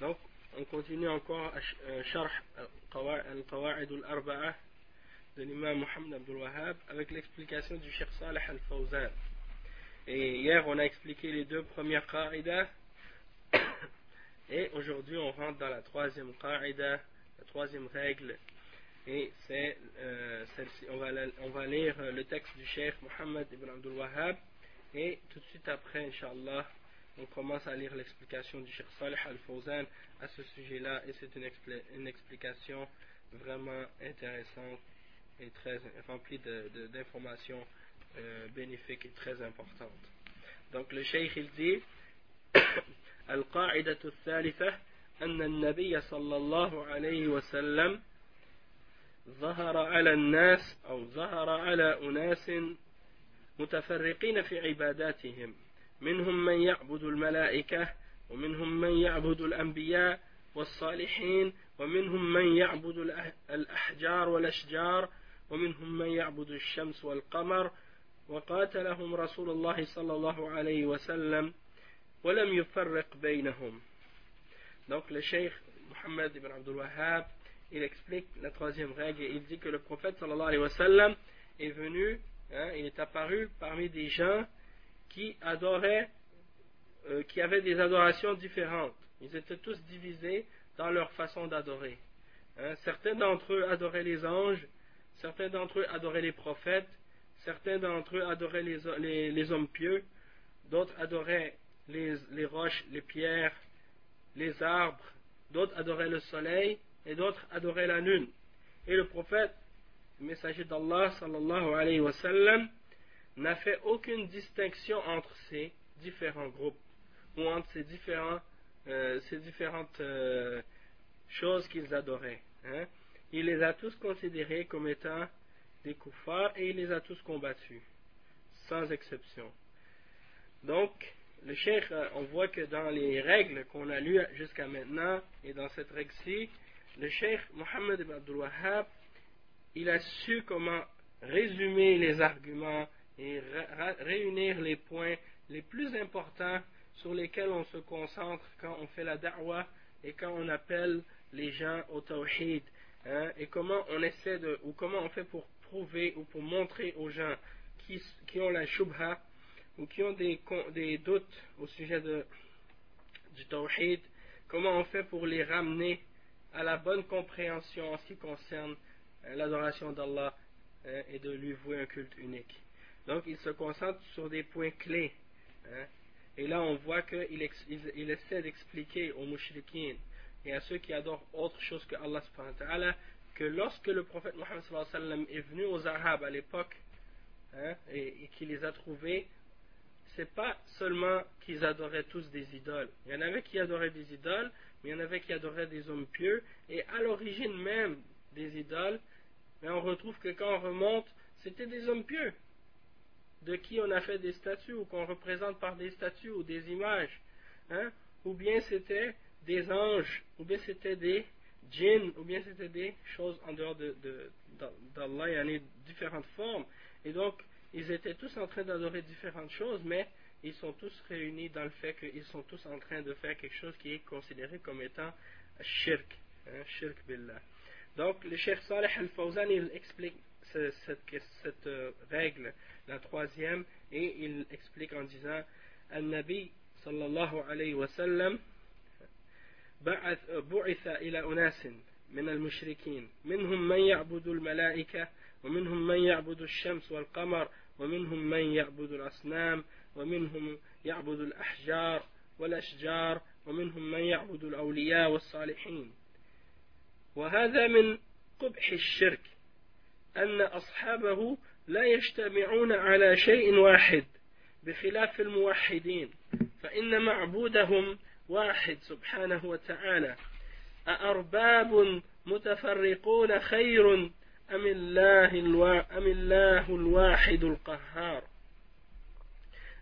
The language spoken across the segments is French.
Donc, on continue encore à Sharh al-Qawa'id al-Arba'a de l'imam Mohamed Abdul Wahhab avec l'explication du Sheikh Saleh al-Fawzan. Et hier, on a expliqué les deux premières qa'idas. Et aujourd'hui, on rentre dans la troisième qa'ida, la troisième règle. Et c'est euh, celle-ci. On va, on va lire le texte du Cheikh Mohammed ibn Abdul Wahhab. Et tout de suite après, Inch'Allah, on commence à lire l'explication du Cheikh Saleh Al-Fawzan à ce sujet-là. Et c'est une, expli une, explication vraiment intéressante et très remplie d'informations euh, bénéfiques et très importantes. Donc le Cheikh il dit القاعدة الثالثة أن النبي صلى الله عليه وسلم ظهر على الناس أو ظهر على أناس متفرقين في عباداتهم منهم من يعبد الملائكة ومنهم من يعبد الأنبياء والصالحين ومنهم من يعبد الأحجار والأشجار ومنهم من يعبد الشمس والقمر وقاتلهم رسول الله صلى الله عليه وسلم ولم يفرق بينهم Donc le Cheikh Mohammed ibn Abdul Wahhab il explique la troisième règle et il dit que le prophète sallallahu alayhi wa sallam est venu, hein, il est apparu parmi des gens qui adoraient, euh, qui avaient des adorations différentes. Ils étaient tous divisés dans leur façon d'adorer. Hein. Certains d'entre eux adoraient les anges, certains d'entre eux adoraient les prophètes, certains d'entre eux adoraient les, hommes pieux, d'autres adoraient les, les roches, les pierres, les arbres, d'autres adoraient le soleil, et d'autres adoraient la lune. Et le prophète, le messager d'Allah, sallallahu alayhi wa sallam, n'a fait aucune distinction entre ces différents groupes, ou entre ces, euh, différentes euh, choses qu'ils adoraient. Hein. Il les a tous considérés comme étant des kuffars et il les a tous combattus, sans exception. Donc, le cheikh, on voit que dans les règles qu'on a lues jusqu'à maintenant, et dans cette règle-ci, le cheikh Mohammed ibn Abdul Wahhab, il a su comment résumer les arguments et réunir les points les plus importants sur lesquels on se concentre quand on fait la da'wah et quand on appelle les gens au tawhid. Hein, et comment on essaie de, ou comment on fait pour prouver ou pour montrer aux gens qui, ont la shubha ou qui ont des, doutes au sujet de, du tawhid, comment on fait pour les ramener à la bonne compréhension en ce qui concerne l'adoration d'Allah et de lui vouer un culte unique. Donc il se concentre sur des points clés. Hein. Et là on voit qu'il il, essaie d'expliquer aux mouchriquins et à ceux qui adorent autre chose que Allah subhanahu wa ta'ala que lorsque le prophète Mohammed est venu aux Arabes à l'époque hein, et, qu'il les a trouvés, c'est pas seulement qu'ils adoraient tous des idoles. Il y en avait qui adoraient des idoles, mais il y en avait qui adoraient des hommes pieux, et à l'origine même des idoles, on retrouve que quand on remonte, c'était des hommes pieux, de qui on a fait des statues, ou qu'on représente par des statues ou des images, hein, ou bien c'était des anges, ou bien c'était des, djinns, ou bien c'était des choses en dehors d'Allah, de, il y en a différentes formes. Et donc, ils étaient tous en train d'adorer différentes choses, mais ils sont tous réunis dans le fait qu'ils sont tous en train de faire quelque chose qui est considéré comme étant shirk, hein, shirk billah. Donc, le Cheikh Saleh al-Fawzan, il explique cette, euh, règle, la troisième, et il explique en disant Al-Nabi sallallahu alayhi wa sallam بعث إلى أناس من المشركين منهم من يعبد الملائكة ومنهم من يعبد الشمس والقمر ومنهم من يعبد الأصنام ومنهم يعبد الأحجار والأشجار ومنهم من يعبد الأولياء والصالحين وهذا من قبح الشرك أن أصحابه لا يجتمعون على شيء واحد بخلاف الموحدين فإن معبودهم واحد سبحانه وتعالى. أأرباب متفرقون خير أم الله, الوا... أم الله الواحد القهار؟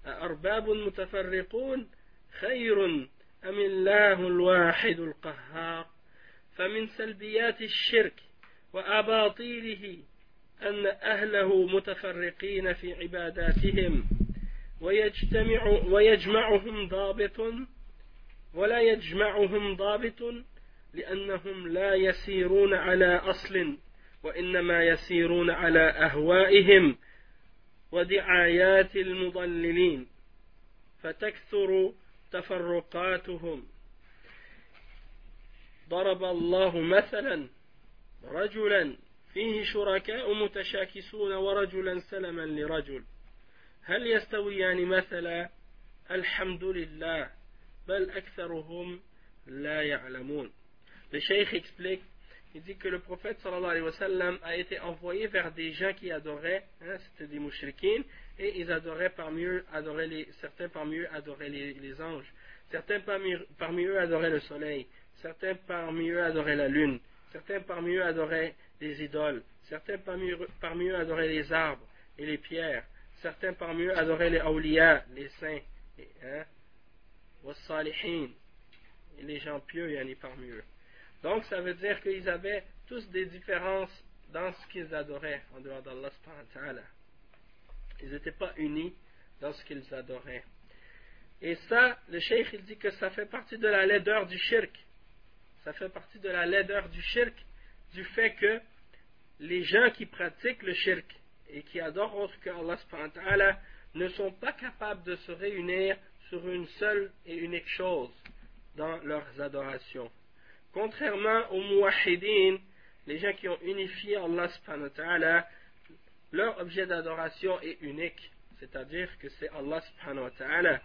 أأرباب متفرقون خير أم الله الواحد القهار؟ فمن سلبيات الشرك وأباطيله أن أهله متفرقين في عباداتهم ويجتمع ويجمعهم ضابط ولا يجمعهم ضابط لأنهم لا يسيرون على أصل وإنما يسيرون على أهوائهم ودعايات المضللين فتكثر تفرقاتهم. ضرب الله مثلا رجلا فيه شركاء متشاكسون ورجلا سلما لرجل هل يستويان مثلا الحمد لله بل أكثرهم لا يعلمون Le cheikh explique, il dit que le prophète sallallahu alayhi wa sallam a été envoyé vers des gens qui adoraient, hein, c'était des mouchriquines, et ils adoraient parmi eux, adoraient les, certains parmi eux adoraient les, les anges, certains parmi, parmi eux adoraient le soleil, certains parmi eux adoraient la lune, certains parmi eux adoraient les idoles, certains parmi eux, parmi eux adoraient les arbres et les pierres, certains parmi eux adoraient les awliya, les saints, et, hein, et les gens pieux, il y en a parmi eux. Donc ça veut dire qu'ils avaient tous des différences dans ce qu'ils adoraient en dehors d'Allah. Ils n'étaient pas unis dans ce qu'ils adoraient. Et ça, le cheikh il dit que ça fait partie de la laideur du shirk. Ça fait partie de la laideur du shirk, du fait que les gens qui pratiquent le shirk et qui adorent autre que Allah ne sont pas capables de se réunir sur une seule et unique chose dans leurs adorations. Contrairement aux muwahidin, les gens qui ont unifié Allah subhanahu leur objet d'adoration est unique, c'est-à-dire que c'est Allah subhanahu wa ta'ala.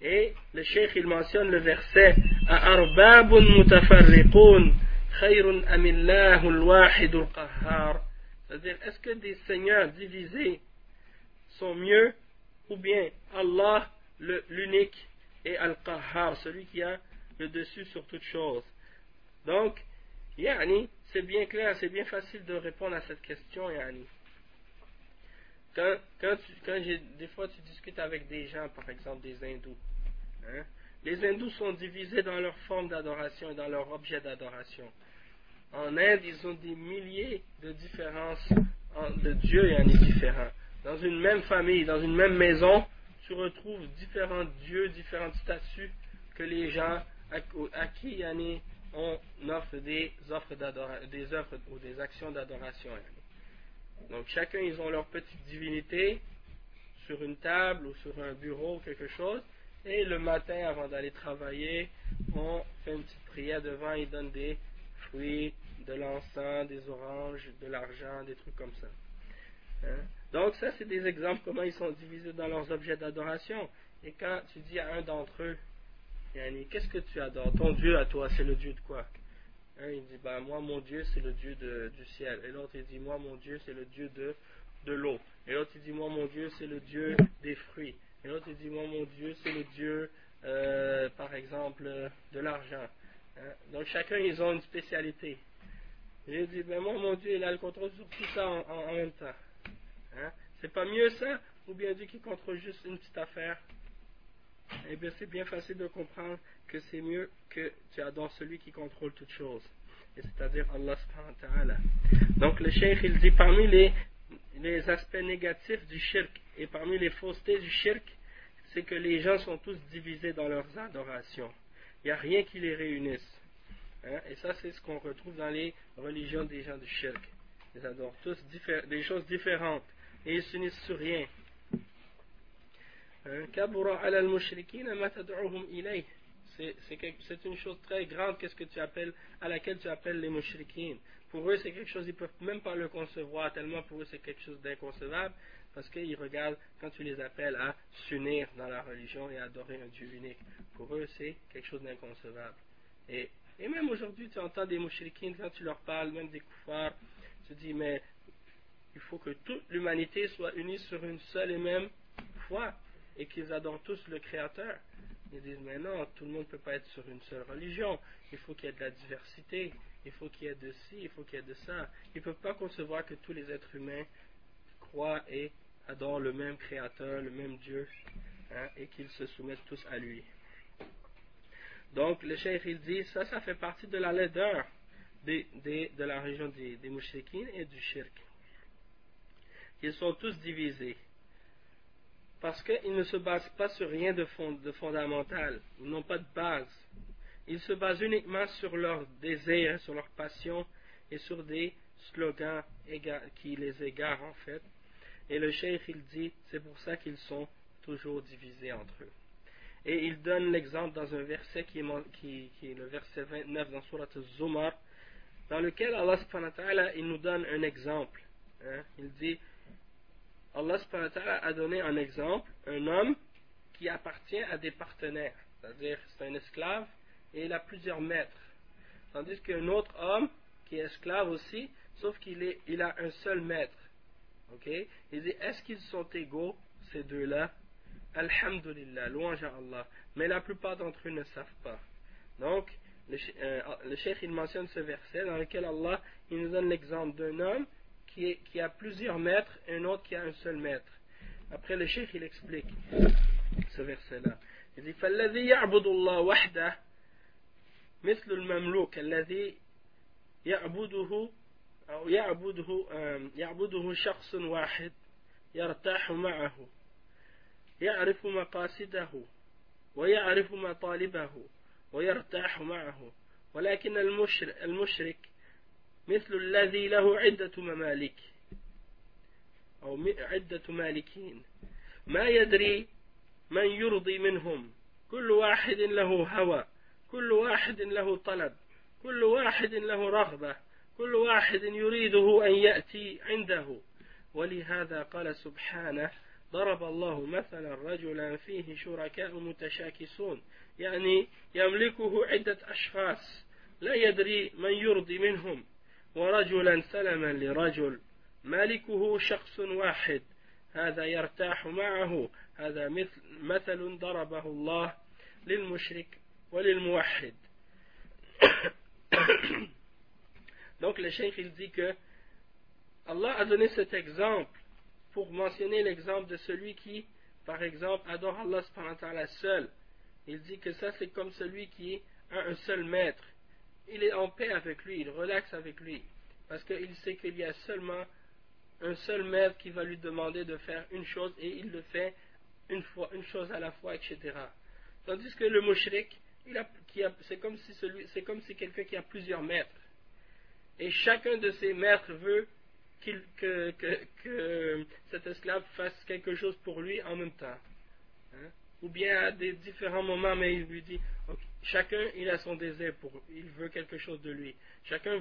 Et le cheikh il mentionne le verset arbabun mutafarriqun khayrun c'est-à-dire est-ce que des seigneurs divisés sont mieux ou bien Allah l'unique et Al-Qahhar, celui qui a le dessus sur toute chose. Donc, Yani, c'est bien clair, c'est bien facile de répondre à cette question, Yani. Quand, quand, quand des fois tu discutes avec des gens, par exemple des hindous, hein, les hindous sont divisés dans leur forme d'adoration et dans leur objet d'adoration. En Inde, ils ont des milliers de différences de dieux yani, différents. Dans une même famille, dans une même maison, tu retrouves différents dieux, différentes statues que les gens à, qui on offre des offres des œuvres ou des actions d'adoration. Donc chacun ils ont leur petite divinité sur une table ou sur un bureau quelque chose et le matin avant d'aller travailler on fait une petite prière devant ils donnent des fruits, de l'encens, des oranges, de l'argent, des trucs comme ça. Hein? Donc ça, c'est des exemples comment ils sont divisés dans leurs objets d'adoration. Et quand tu dis à un d'entre eux, qu'est-ce que tu adores? Ton Dieu à toi, c'est le Dieu de quoi? Il dit, bah, moi, mon Dieu, c'est le Dieu du ciel. Et l'autre, il dit, moi, mon Dieu, c'est le Dieu de, de l'eau. Et l'autre, il dit, moi, mon Dieu, c'est le Dieu des fruits. Et l'autre, dit, moi, mon Dieu, c'est le Dieu, euh, par exemple, de l'argent. Hein? Donc, chacun, ils ont une spécialité. Il dit, ben, moi, mon Dieu, il a le contrôle sur tout ça en même temps. Hein? C'est pas mieux ça? Ou bien Dieu qui contrôle juste une petite affaire? Eh bien, c'est bien facile de comprendre que c'est mieux que tu adores celui qui contrôle toutes choses. c'est-à-dire Allah subhanahu wa ta'ala. Donc le cheikh il dit parmi les, les aspects négatifs du shirk et parmi les faussetés du shirk, c'est que les gens sont tous divisés dans leurs adorations. Il n'y a rien qui les réunisse. Hein? Et ça, c'est ce qu'on retrouve dans les religions des gens du shirk. Ils adorent tous des choses différentes et ils s'unissent sur rien. Hein? C'est une chose très grande à laquelle tu appelles les mushrikines. Pour eux, c'est quelque chose, ils ne peuvent même pas le concevoir, tellement pour eux, c'est quelque chose d'inconcevable, parce qu'ils regardent quand tu les appelles à s'unir dans la religion et à adorer un Dieu unique. Pour eux, c'est quelque chose d'inconcevable. Et, et, même aujourd'hui, tu entends des mushrikines, quand tu leur parles, même des koufars, tu dis, mais il faut que toute l'humanité soit unie sur une seule et même foi, et qu'ils adorent tous le Créateur. Ils disent, mais non, tout le monde ne peut pas être sur une seule religion. Il faut qu'il y ait de la diversité. Il faut qu'il y ait de ci, il faut qu'il y ait de ça. Ils ne peuvent pas concevoir que tous les êtres humains croient et adorent le même Créateur, le même Dieu, hein, et qu'ils se soumettent tous à lui. Donc, le cheikh, il dit, ça, ça fait partie de la laideur de la région des, des et du shirk. Ils sont tous divisés parce qu'ils ne se basent pas sur rien de, fondamental, ils n'ont pas de base. Ils se basent uniquement sur leur désir, sur leur passion et sur des slogans qui les égarent en fait. Et le cheikh il dit, c'est pour ça qu'ils sont toujours divisés entre eux. Et il donne l'exemple dans un verset qui est, le verset 29 dans Surat Zumar, dans lequel Allah il nous donne un exemple. Hein. Il dit, Allah a donné un exemple, un homme qui appartient à des partenaires, c'est-à-dire c'est un esclave et il a plusieurs maîtres. Tandis qu'un autre homme qui est esclave aussi, sauf qu'il il a un seul maître. Ok Il dit est-ce qu'ils sont égaux, ces deux-là Alhamdulillah, louange à Allah. Mais la plupart d'entre eux ne savent pas. Donc, le, euh, le cheikh il mentionne ce verset dans lequel Allah il nous donne l'exemple d'un homme qui, a plusieurs maîtres et un autre qui a un seul maître. Après le cheikh il explique ce verset-là. Il dit فالذي يعبد الله وحده مثل المملوك الذي يعبده أو يعبده يعبده شخص واحد يرتاح معه يعرف مقاصده ويعرف مطالبه ويرتاح معه. ولكن المشرك مثل الذي له عدة ممالك أو عدة مالكين. ما يدري من يرضي منهم. كل واحد له هوى. كل واحد له طلب كل واحد له رغبة كل واحد يريده أن يأتي عنده. ولهذا قال سبحانه ضرب الله مثلا رجلا فيه شركاء متشاكسون يعني يملكه عدة أشخاص لا يدري من يرضي منهم. ورجلا سلما لرجل مالكه شخص واحد هذا يرتاح معه هذا مثل مثل ضربه الله للمشرك. وللموحد Donc le cheikh il dit que Allah a donné cet exemple pour mentionner l'exemple de celui qui, par exemple, adore Allah seul. Il dit que ça c'est comme celui qui a un seul maître il est en paix avec lui, il relaxe avec lui, parce qu'il sait qu'il y a seulement un seul maître qui va lui demander de faire une chose et il le fait une, fois, une chose à la fois, etc. Tandis que le mushrik, c'est comme si, quelqu'un qui a plusieurs maîtres. Et chacun de ces maîtres veut que, que, cet esclave fasse quelque chose pour lui en même temps. Hein? Ou bien à des différents moments, mais il lui dit Chacun, il a son désir pour, il veut quelque chose de lui. Chacun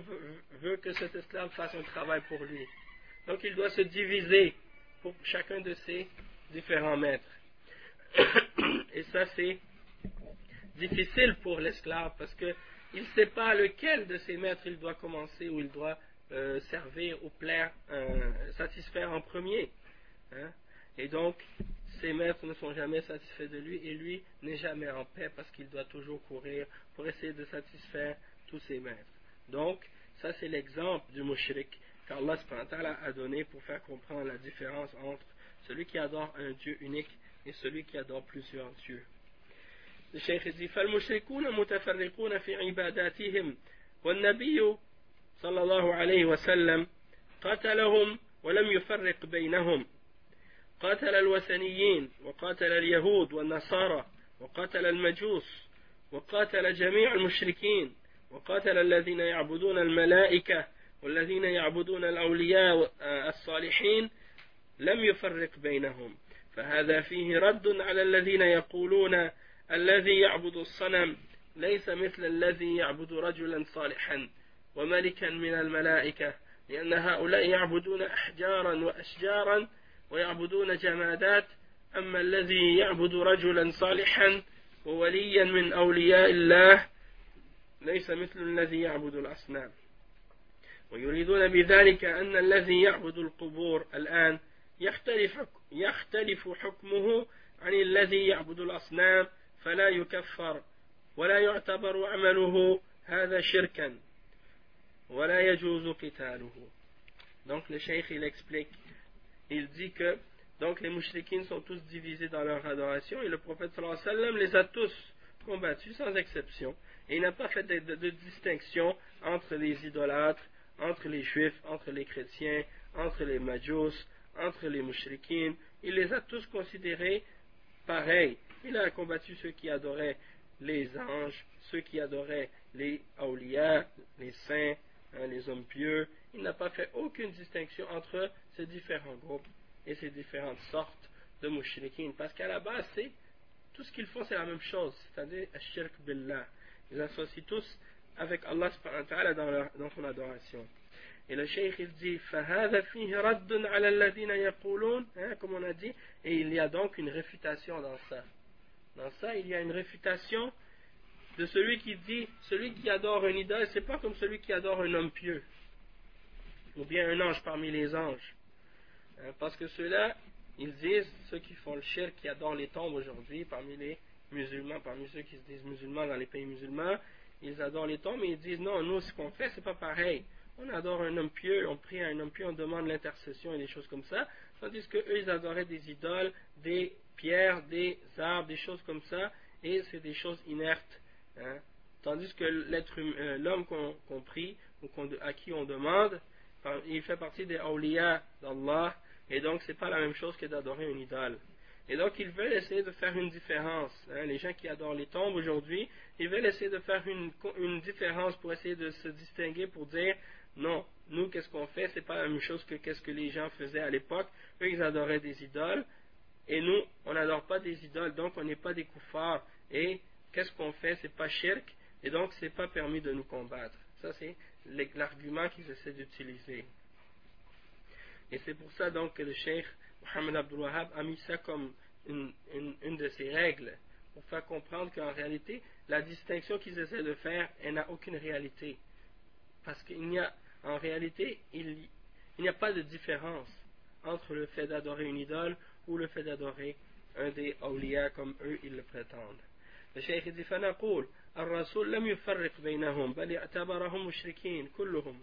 veut, que cet esclave fasse un travail pour lui. Donc il doit se diviser pour chacun de ses différents maîtres. Et ça, c'est difficile pour l'esclave parce qu'il ne sait pas lequel de ses maîtres il doit commencer ou il doit euh, servir ou plaire, satisfaire en premier. Hein. Et donc, ses maîtres ne sont jamais satisfaits de lui et lui n'est jamais en paix parce qu'il doit toujours courir pour essayer de satisfaire tous ses maîtres. Donc, ça c'est l'exemple du mushrik qu'Allah a donné pour faire comprendre la différence entre celui qui adore un Dieu unique et celui qui adore plusieurs dieux. Cheikh dit فالمشركون متفرقون في عباداتهم والنبي صلى الله عليه وسلم قتلهم ولم يفرق بينهم. قاتل الوثنيين وقاتل اليهود والنصارى وقاتل المجوس وقاتل جميع المشركين وقاتل الذين يعبدون الملائكة والذين يعبدون الأولياء الصالحين لم يفرق بينهم. فهذا فيه رد على الذين يقولون الذي يعبد الصنم ليس مثل الذي يعبد رجلا صالحا وملكا من الملائكة لأن هؤلاء يعبدون أحجارا وأشجارا ويعبدون جمادات أما الذي يعبد رجلا صالحا ووليا من أولياء الله ليس مثل الذي يعبد الأصنام. ويريدون بذلك أن الذي يعبد القبور الآن يختلف يختلف حكمه عن الذي يعبد الأصنام فلا يكفر ولا يعتبر عمله هذا شركا ولا يجوز قتاله donc le cheikh il explique il dit que donc les mouchriquins sont tous divisés dans leur adoration et le prophète sallallahu alayhi wa sallam les a tous combattus sans exception et il n'a pas fait de, de, de distinction entre les idolâtres entre les juifs entre les chrétiens entre les majus entre les mouchriquins il les a tous considérés pareils il a combattu ceux qui adoraient les anges, ceux qui adoraient les awliya, les saints, hein, les hommes pieux. Il n'a pas fait aucune distinction entre ces différents groupes et ces différentes sortes de mouchriquins. Parce qu'à la base, c'est tout ce qu'ils font, c'est la même chose, c'est-à-dire shirk billah. Ils associent tous avec Allah dans, leur, dans son adoration. Et le cheikh il dit فهذا فيه رد على الذين يقولون hein, comme on a dit et il y a donc une réfutation dans ça dans ça, il y a une réfutation de celui qui dit celui qui adore un idole, c'est pas comme celui qui adore un homme pieux, ou bien un ange parmi les anges. Hein, parce que ceux-là, ils disent, ceux qui font le shirk, qui adorent les tombes aujourd'hui, parmi les musulmans, parmi ceux qui se disent musulmans dans les pays musulmans, ils adorent les tombes, mais ils disent non, nous, ce qu'on fait, c'est pas pareil. On adore un homme pieux, on prie à un homme pieux, on demande l'intercession et des choses comme ça, tandis qu'eux, ils adoraient des idoles, des pierres, des arbres, des choses comme ça, et c'est des choses inertes. Hein. Tandis que l'être, euh, l'homme qu'on, prie, ou à qui on demande, il fait partie des awliya d'Allah, et donc c'est pas la même chose que d'adorer une idole. Et donc ils veulent essayer de faire une différence. Hein. Les gens qui adorent les tombes aujourd'hui, ils veulent essayer de faire une, une différence pour essayer de se distinguer, pour dire non, nous qu'est-ce qu'on fait, c'est pas la même chose que qu'est-ce que les gens faisaient à l'époque. Eux ils adoraient des idoles, et nous, on n'adore pas des idoles, donc on n'est pas des koufars. Et qu'est-ce qu'on fait? C'est pas shirk, et donc c'est pas permis de nous combattre. Ça, c'est l'argument qu'ils essaient d'utiliser. Et c'est pour ça donc que le cheikh Mohamed Abdul Wahab a mis ça comme une, une, de ses règles, pour faire comprendre qu'en réalité, la distinction qu'ils essaient de faire, elle n'a aucune réalité. Parce qu'il n'y a, en réalité, il, il n'y a pas de différence entre le fait d'adorer une idole ou le fait d'adorer un des awliya comme eux ils le prétendent. Le cheikh dit فنقول الرسول لم يفرق بينهم بل اعتبرهم مشركين كلهم.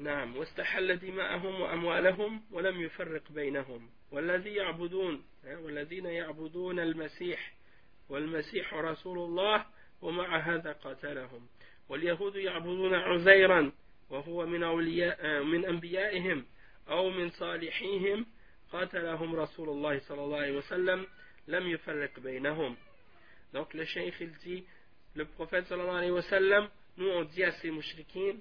نعم واستحل دماءهم وأموالهم ولم يفرق بينهم. والذي يعبدون والذين يعبدون المسيح والمسيح رسول الله ومع هذا قتلهم واليهود يعبدون عزيرا وهو من أولياء من أنبيائهم. أو من صالحيهم قاتلهم رسول الله صلى الله عليه وسلم لم يفرق بينهم donc le cheikh il dit le prophète sallallahu alayhi wa sallam nous on dit à ces mouchriquins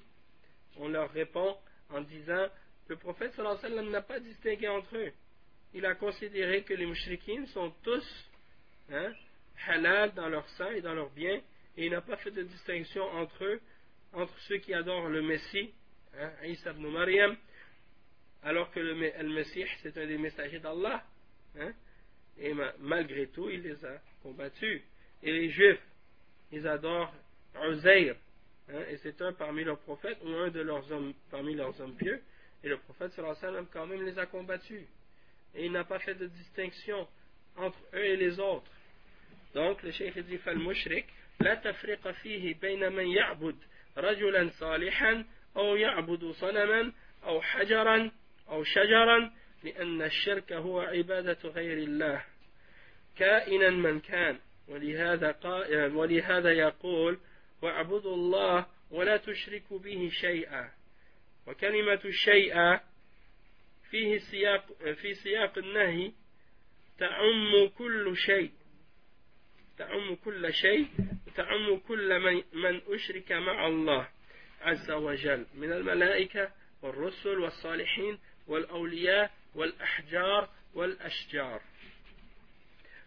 on leur répond en disant le prophète sallallahu alayhi wa sallam n'a pas distingué entre eux il a considéré que les mouchriquins sont tous hein, halal dans leur sang et dans leurs biens et il n'a pas fait de distinction entre eux entre ceux qui adorent le Messie hein, Isa ibn Maryam alors que le, Messie c'est un des messagers d'Allah. Hein? Et malgré tout, il les a combattus. Et les Juifs, ils adorent Uzair. Hein? Et c'est un parmi leurs prophètes, ou un de leurs hommes, parmi leurs hommes pieux. Et le prophète sallam quand même les a combattus. Et il n'a pas fait de distinction entre eux et les autres. Donc le cheikh dit فالمشرك لا تفرق فيه بين من يعبد رجلا صالحا أو يعبد صنما أو حجرا أو شجرا لأن الشرك هو عبادة غير الله. كائنا من كان. ولهذا, ولهذا يقول واعبدوا الله ولا تشركوا به شيئا. وكلمة الشيء فيه سياق في سياق النهي تعم كل شيء. تعم كل شيء تعم كل من, من أشرك مع الله عز وجل. من الملائكة والرسل والصالحين والأولياء والأحجار والأشجار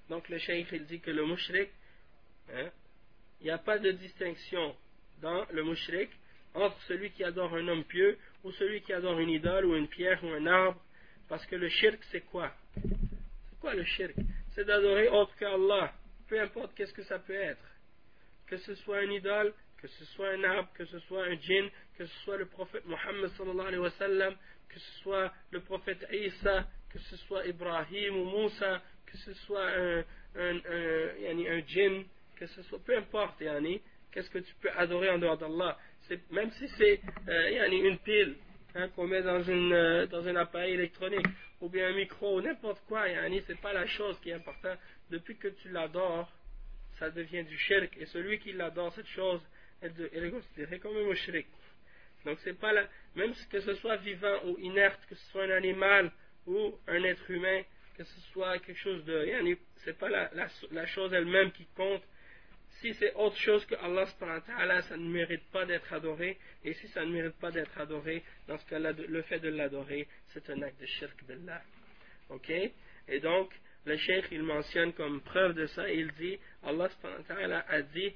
Donc le cheikh il dit que le mushrik, hein, il n'y a pas de distinction dans le mushrik entre celui qui adore un homme pieux ou celui qui adore une idole ou une pierre ou un arbre. Parce que le shirk c'est quoi C'est quoi le shirk C'est d'adorer autre qu'Allah, peu importe qu'est-ce que ça peut être. Que ce soit une idole, que ce soit un arbre, que ce soit un djinn, que ce soit le prophète Mohammed sallallahu alayhi wa sallam, que ce soit le prophète Isa, que ce soit Ibrahim ou Moussa, que ce soit un, un, un, un djinn, que ce soit, peu importe, yani, qu'est-ce que tu peux adorer en dehors d'Allah. Même si c'est euh, une pile hein, qu'on met dans, une, euh, dans un appareil électronique, ou bien un micro, ou n'importe quoi, yani, c'est pas la chose qui est importante. Depuis que tu l'adores, ça devient du shirk, et celui qui l'adore, cette chose, elle, est considérée comme un mushrik. Donc c'est pas la, même que ce soit vivant ou inerte, que ce soit un animal ou un être humain, que ce soit quelque chose de, c'est pas la, chose elle-même qui compte. Si c'est autre chose que Allah ça ne mérite pas d'être adoré. Et si ça ne mérite pas d'être adoré, dans ce cas-là, le fait de l'adorer, c'est un acte de shirk billah. Ok? Et donc, le cheikh, il mentionne comme preuve de ça, il dit, Allah a dit,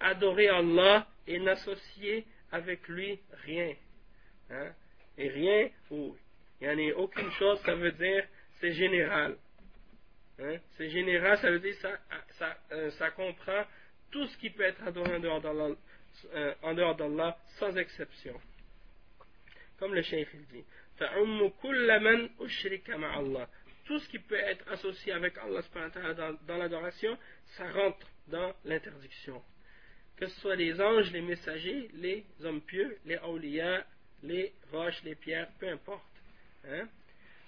adorer Allah et n'associer avec lui rien. Hein? Et rien, ou il n'y a aucune chose, ça veut dire c'est général. Hein? C'est général, ça veut dire ça, ça, euh, ça comprend tout ce qui peut être adoré en dehors d'Allah, euh, en sans exception. Comme le cheikh dit. Tout ce qui peut être associé avec Allah dans l'adoration, ça rentre dans l'interdiction que ce soit les anges, les messagers, les hommes pieux, les awliya, les roches, les pierres, peu importe. Hein.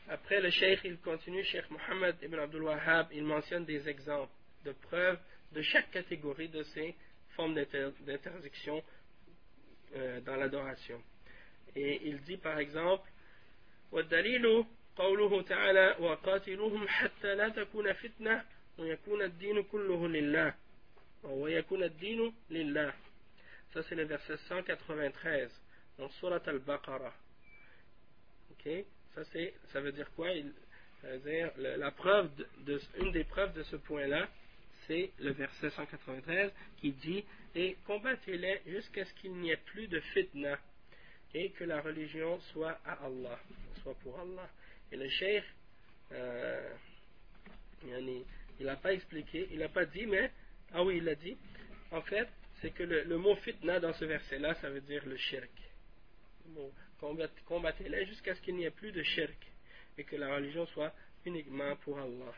Après, le cheikh, il continue, cheikh Mohammed ibn Abdul Wahhab, il mentionne des exemples de preuves de chaque catégorie de ces formes d'interdiction euh, dans l'adoration. Et il dit par exemple, والدليل قوله تعالى وقاتلوهم حتى لا تكون فتنة ويكون الدين كله لله ça, c'est le verset 193 dans Surat al-Baqarah. Ok? Ça, c'est, ça veut dire quoi? Il, dire, la preuve de, Une des preuves de ce point-là, c'est le verset 193 qui dit Et combattez-les jusqu'à ce qu'il n'y ait plus de fitna et que la religion soit à Allah, soit pour Allah. Et le cheikh, euh, il n'a pas expliqué, il n'a pas dit, mais ah oui, il l'a dit. En fait, c'est que le, mot fitna dans ce verset-là, ça veut dire le shirk. Combattez-les jusqu'à ce qu'il n'y ait plus de shirk et que la religion soit uniquement pour Allah.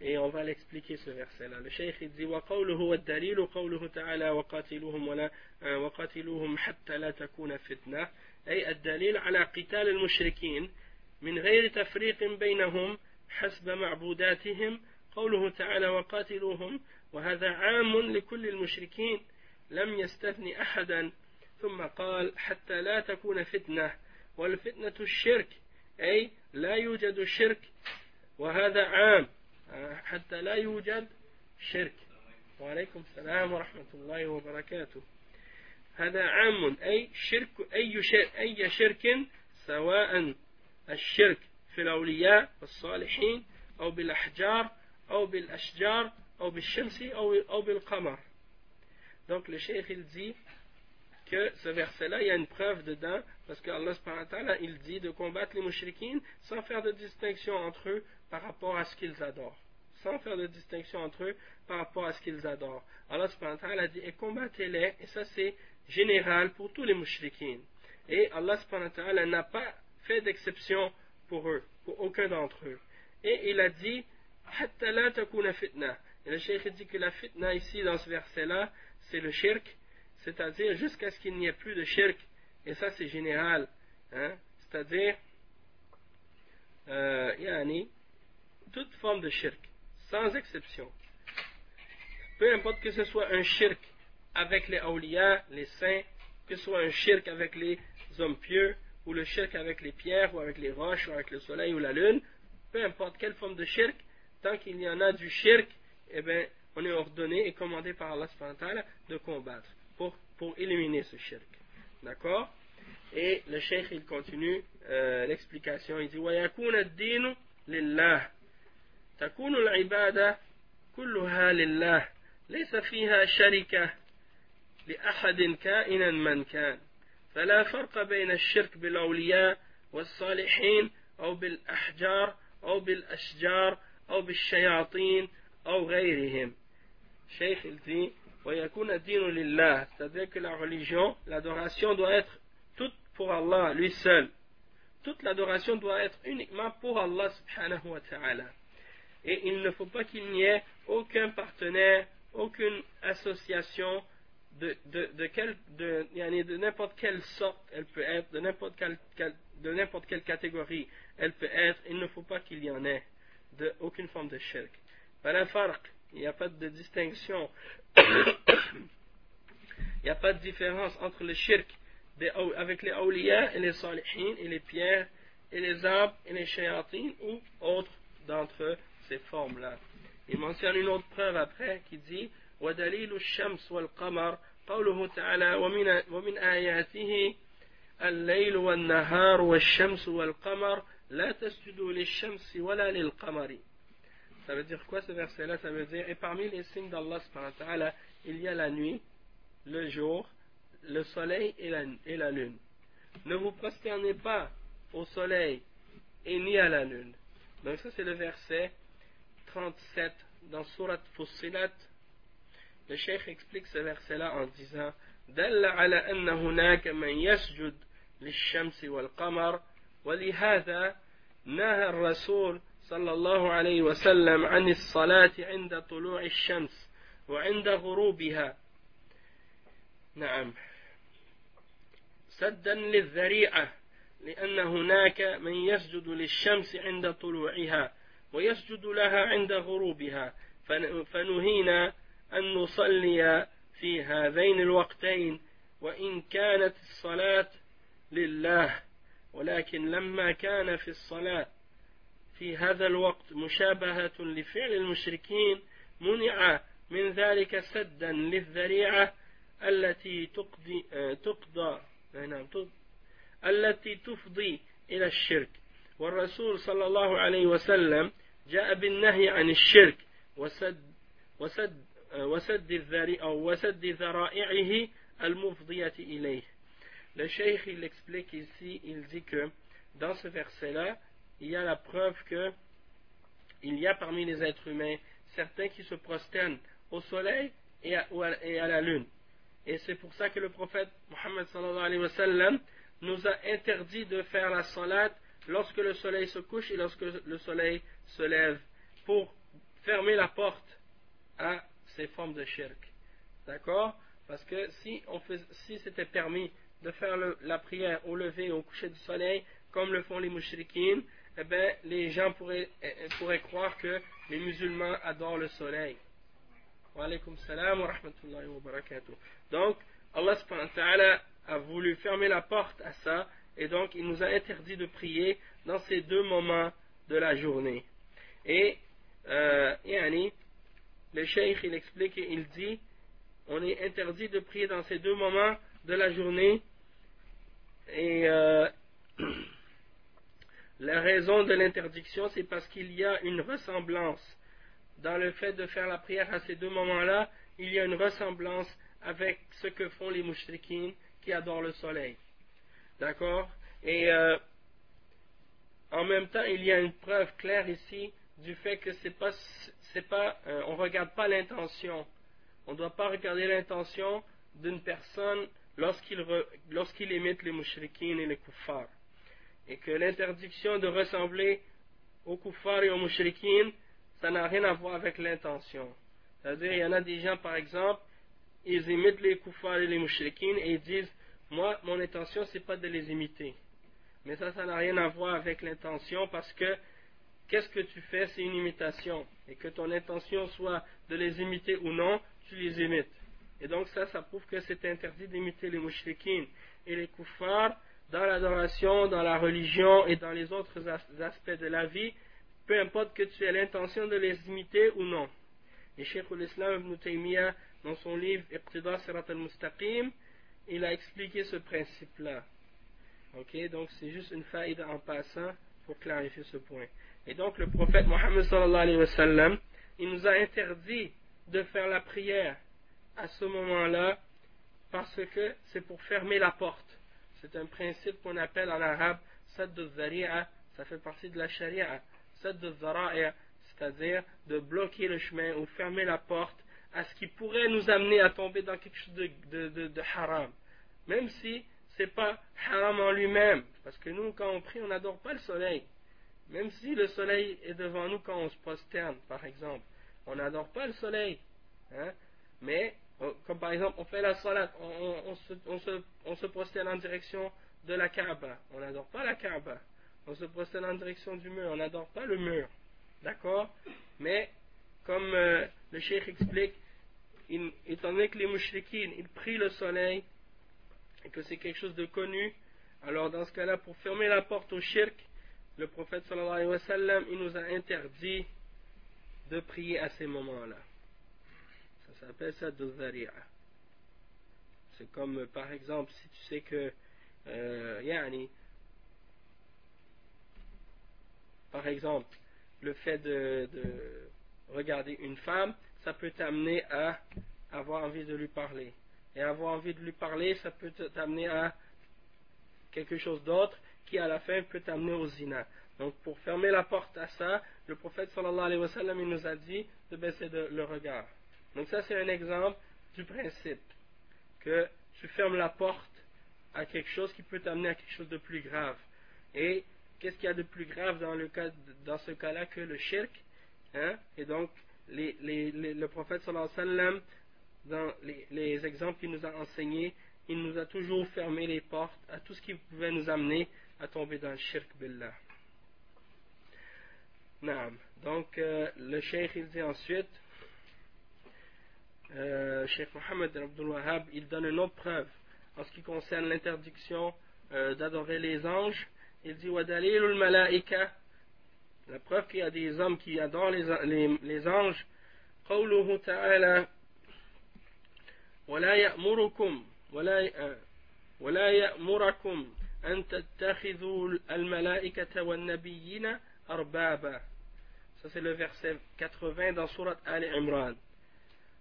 Et on va l'expliquer ce verset-là. Le cheikh il dit وقوله والدليل قوله تعالى وقاتلوهم ولا وقاتلوهم حتى لا تكون فتنة أي الدليل على قتال المشركين من غير تفريق بينهم حسب معبوداتهم قوله تعالى وقاتلوهم وهذا عام لكل المشركين لم يستثني أحدا. ثم قال حتى لا تكون فتنة. والفتنة الشرك أي لا يوجد شرك. وهذا عام حتى لا يوجد شرك. وعليكم السلام ورحمة الله وبركاته. هذا عام أي شرك أي شرك, أي شرك سواء الشرك في الأولياء والصالحين أو بالأحجار أو بالأشجار donc le cheikh il dit que ce verset-là, il y a une preuve dedans, parce qu'Allah il dit de combattre les mouchriquines sans faire de distinction entre eux par rapport à ce qu'ils adorent. Sans faire de distinction entre eux par rapport à ce qu'ils adorent. Allah a dit, et combattez-les, et ça c'est général pour tous les mouchriquines. Et Allah n'a pas fait d'exception pour eux, pour aucun d'entre eux. Et il a dit, et le cheikh dit que la fitna ici, dans ce verset-là, c'est le shirk, c'est-à-dire jusqu'à ce qu'il n'y ait plus de shirk. Et ça, c'est général. Hein? C'est-à-dire, euh, yani, toute forme de shirk, sans exception. Peu importe que ce soit un shirk avec les awliya, les saints, que ce soit un shirk avec les hommes pieux, ou le shirk avec les pierres, ou avec les roches, ou avec le soleil ou la lune, peu importe quelle forme de shirk, tant qu'il y en a du shirk, eh bien, on est ordonné et commandé par Allah de combattre pour, pour éliminer ce shirk. D'accord Et le cheikh, il continue euh, l'explication. Il dit وَيَكُونَ الدِّينُ لِلَّهِ تكون العبادة كلها لله ليس فيها شركة لأحد كائنا من كان فلا فرق بين الشرك بالأولياء والصالحين أو بالأحجار أو بالأشجار أو بالشياطين أو غيرهم Cheikh il dit c'est-à-dire que la religion, l'adoration doit être toute pour Allah, lui seul. Toute l'adoration doit être uniquement pour Allah subhanahu wa ta'ala. Et il ne faut pas qu'il n'y ait aucun partenaire, aucune association de, de, de, de, n'importe quelle sorte elle peut être, de n'importe quelle, de n'importe quelle catégorie elle peut être, il ne faut pas qu'il y en ait de aucune forme de shirk. Il n'y a pas de distinction. Il n'y a pas de différence entre le shirk avec les awliya et les salihin et les pierres et les arbres et les shayatines ou autres d'entre ces formes-là. Il mentionne une autre preuve après qui dit ودليل الشمس والقمر قوله تعالى ومن, ومن آياته الليل والنهار والشمس والقمر لا تسجدوا للشمس ولا للقمر Ça veut dire quoi ce verset-là Ça veut dire, et parmi les signes d'Allah, il y a la nuit, le jour, le soleil et la, et la lune. Ne vous prosternez pas au soleil et ni à la lune. Donc ça c'est le verset 37 dans Surat Fussilat. Le cheikh explique ce verset-là en disant دل على أن هناك من يسجد للشمس والقمر ولهذا نهى الرسول صلى الله عليه وسلم عن الصلاة عند طلوع الشمس وعند غروبها. نعم. سدا للذريعة لأن هناك من يسجد للشمس عند طلوعها ويسجد لها عند غروبها. فنهينا أن نصلي في هذين الوقتين وإن كانت الصلاة لله ولكن لما كان في الصلاة في هذا الوقت مشابهة لفعل المشركين منع من ذلك سدا للذريعة التي تقضي, تقضى نعم التي تفضي إلى الشرك. والرسول صلى الله عليه وسلم جاء بالنهي عن الشرك وسد وسد وسد الذريعة وسد ذرائعه المفضية إليه. Le cheikh il explique ici, il dit que dans ce verset-là, il y a la preuve que il y a parmi les êtres humains certains qui se prosternent au soleil et à, la lune. Et c'est pour ça que le prophète Mohammed nous a interdit de faire la salat lorsque le soleil se couche et lorsque le soleil se lève pour fermer la porte à ces formes de shirk. D'accord? Parce que si, si c'était permis de faire la prière au lever et au coucher du soleil, comme le font les mouchriquines, eh bien, les gens pourraient, eh, eh, pourraient croire que les musulmans adorent le soleil. Wa alaykum salam wa rahmatullahi wa barakatuh. Donc, Allah a voulu fermer la porte à ça, et donc il nous a interdit de prier dans ces deux moments de la journée. Et, euh, yani, le cheikh il explique et il dit, on est interdit de prier dans ces deux moments de la journée, et euh, La raison de l'interdiction, c'est parce qu'il y a une ressemblance. Dans le fait de faire la prière à ces deux moments-là, il y a une ressemblance avec ce que font les mouchriquines qui adorent le soleil. D'accord? Et euh, en même temps, il y a une preuve claire ici du fait que c'est pas, c'est pas, euh, on regarde pas l'intention. On ne doit pas regarder l'intention d'une personne lorsqu'il, lorsqu'il émite les mouchriquines et les kuffars et que l'interdiction de ressembler aux kuffar et aux mushrikin, ça n'a rien à voir avec l'intention. C'est-à-dire, il y en a des gens, par exemple, ils imitent les kuffar et les mushrikin et ils disent, moi, mon intention, c'est pas de les imiter. Mais ça, ça n'a rien à voir avec l'intention parce que qu'est-ce que tu fais, c'est une imitation. Et que ton intention soit de les imiter ou non, tu les imites. Et donc ça, ça prouve que c'est interdit d'imiter les mouchriquines et les koufars dans l'adoration, dans la religion et dans les autres aspects de la vie, peu importe que tu aies l'intention de les imiter ou non. Et Cheikh l'Islam ibn Taymiyyah, dans son livre Iqtida Sirat al-Mustaqim, il a expliqué ce principe-là. Ok, donc c'est juste une faille en passant pour clarifier ce point. Et donc le prophète Mohammed sallallahu alayhi wa sallam, il nous a interdit de faire la prière à ce moment-là parce que c'est pour fermer la porte. C'est un principe qu'on appelle en arabe Sadd al ça fait partie de la sharia. C'est-à-dire de bloquer le chemin ou fermer la porte à ce qui pourrait nous amener à tomber dans quelque chose de, haram. Même si c'est pas haram en lui-même. Parce que nous, quand on prie, on n'adore pas le soleil. Même si le soleil est devant nous quand on se prosterne, par exemple. On n'adore pas le soleil. Hein. Mais, comme par exemple, on fait la salat, on, se, on, en direction de la Kaaba. On n'adore pas la Kaaba. On se prosterne en direction du mur. On n'adore pas le mur. D'accord? Mais, comme euh, le cheikh explique, étant donné que les ils prient le soleil, et que c'est quelque chose de connu, alors dans ce cas-là, pour fermer la porte au shirk, le prophète sallallahu alayhi wa sallam, il nous a interdit de prier à ces moments-là. S'appelle ça C'est comme, par exemple, si tu sais que, euh, yani, par exemple, le fait de, de regarder une femme, ça peut t'amener à avoir envie de lui parler et avoir envie de lui parler, ça peut t'amener à quelque chose d'autre qui à la fin peut t'amener au zina. Donc pour fermer la porte à ça, le prophète sallallahu alayhi wa sallam nous a dit de baisser le regard. Donc ça c'est un exemple du principe que tu fermes la porte à quelque chose qui peut t'amener à quelque chose de plus grave. Et qu'est-ce qu'il y a de plus grave dans, le cas, dans ce cas-là que le shirk hein? Et donc le prophète sallallahu alayhi wa sallam dans les, exemples qu'il nous a enseignés, il nous a toujours fermé les portes à tout ce qui pouvait nous amener à tomber dans le shirk billah. Donc, euh, le cheikh, il dit ensuite, euh, Cheikh Mohammed Abdul Wahhab, il donne une autre preuve en ce qui concerne l'interdiction euh, d'adorer les anges. Il dit, Wadalilul malaika, la preuve qu'il y a des hommes qui adorent les, les, les anges, قوله تعالى ولا يأمركم ولا ولا يأمركم أن تتخذوا الملائكة والنبيين أربابا Ça c'est le verset 80 dans surat Ali Imran.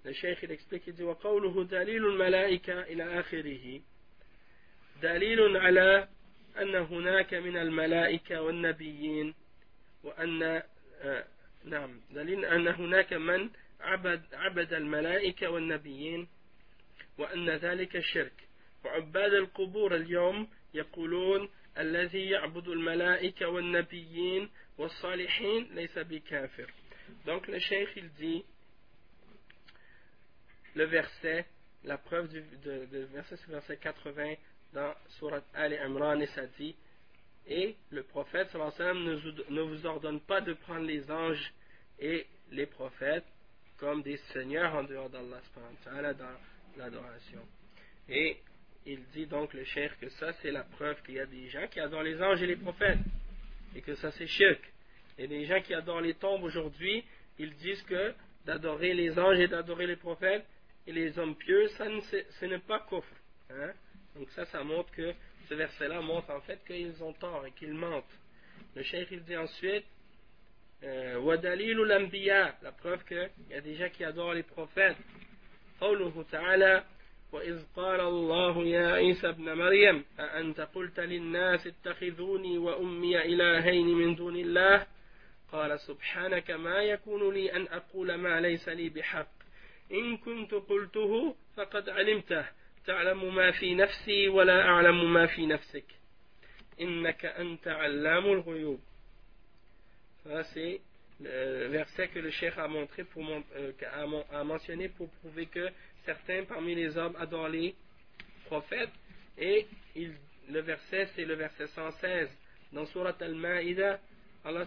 Il dit وقوله دليل الملائكة إلى آخره. دليل على أن هناك من الملائكة والنبيين وأن نعم. دليل أن هناك من عبد, عبد الملائكة والنبيين وأن ذلك شرك. وعباد القبور اليوم يقولون الذي يعبد الملائكة والنبيين والصالحين ليس بكافر. Donc le cheikh le verset la preuve du de, de verset verset 80 dans surat Al Imran et ça dit et le prophète wa sallam ne vous ordonne pas de prendre les anges et les prophètes comme des seigneurs en dehors d'Allah dans l'adoration. Et il dit donc le cher que ça c'est la preuve qu'il y a des gens qui adorent les anges et les prophètes et que ça c'est shirk. Et les gens qui adorent les tombes aujourd'hui, ils disent que d'adorer les anges et d'adorer les prophètes et les hommes pieux, ça ce n'est pas kufr. Hein? Donc ça, ça montre que ce verset-là montre en fait qu'ils ont tort et qu'ils mentent. Le cheikh il dit ensuite euh, Wadalil la preuve qu'il y a des gens qui adorent les prophètes قوله تعالى وإذ قال الله يا عيسى ابن مريم أأنت قلت للناس اتخذوني وأمي إلهين من دون الله قال سبحانك ما يكون لي أن أقول ما ليس لي بحق إن كنت قلته فقد علمته تعلم ما في نفسي ولا أعلم ما في نفسك إنك أنت علام الغيوب c'est le verset que le cheikh a montré pour euh, a, mentionné pour prouver que certains parmi les hommes adorent les prophètes et il, le verset c'est le verset 116 dans Surat Al-Ma'ida Allah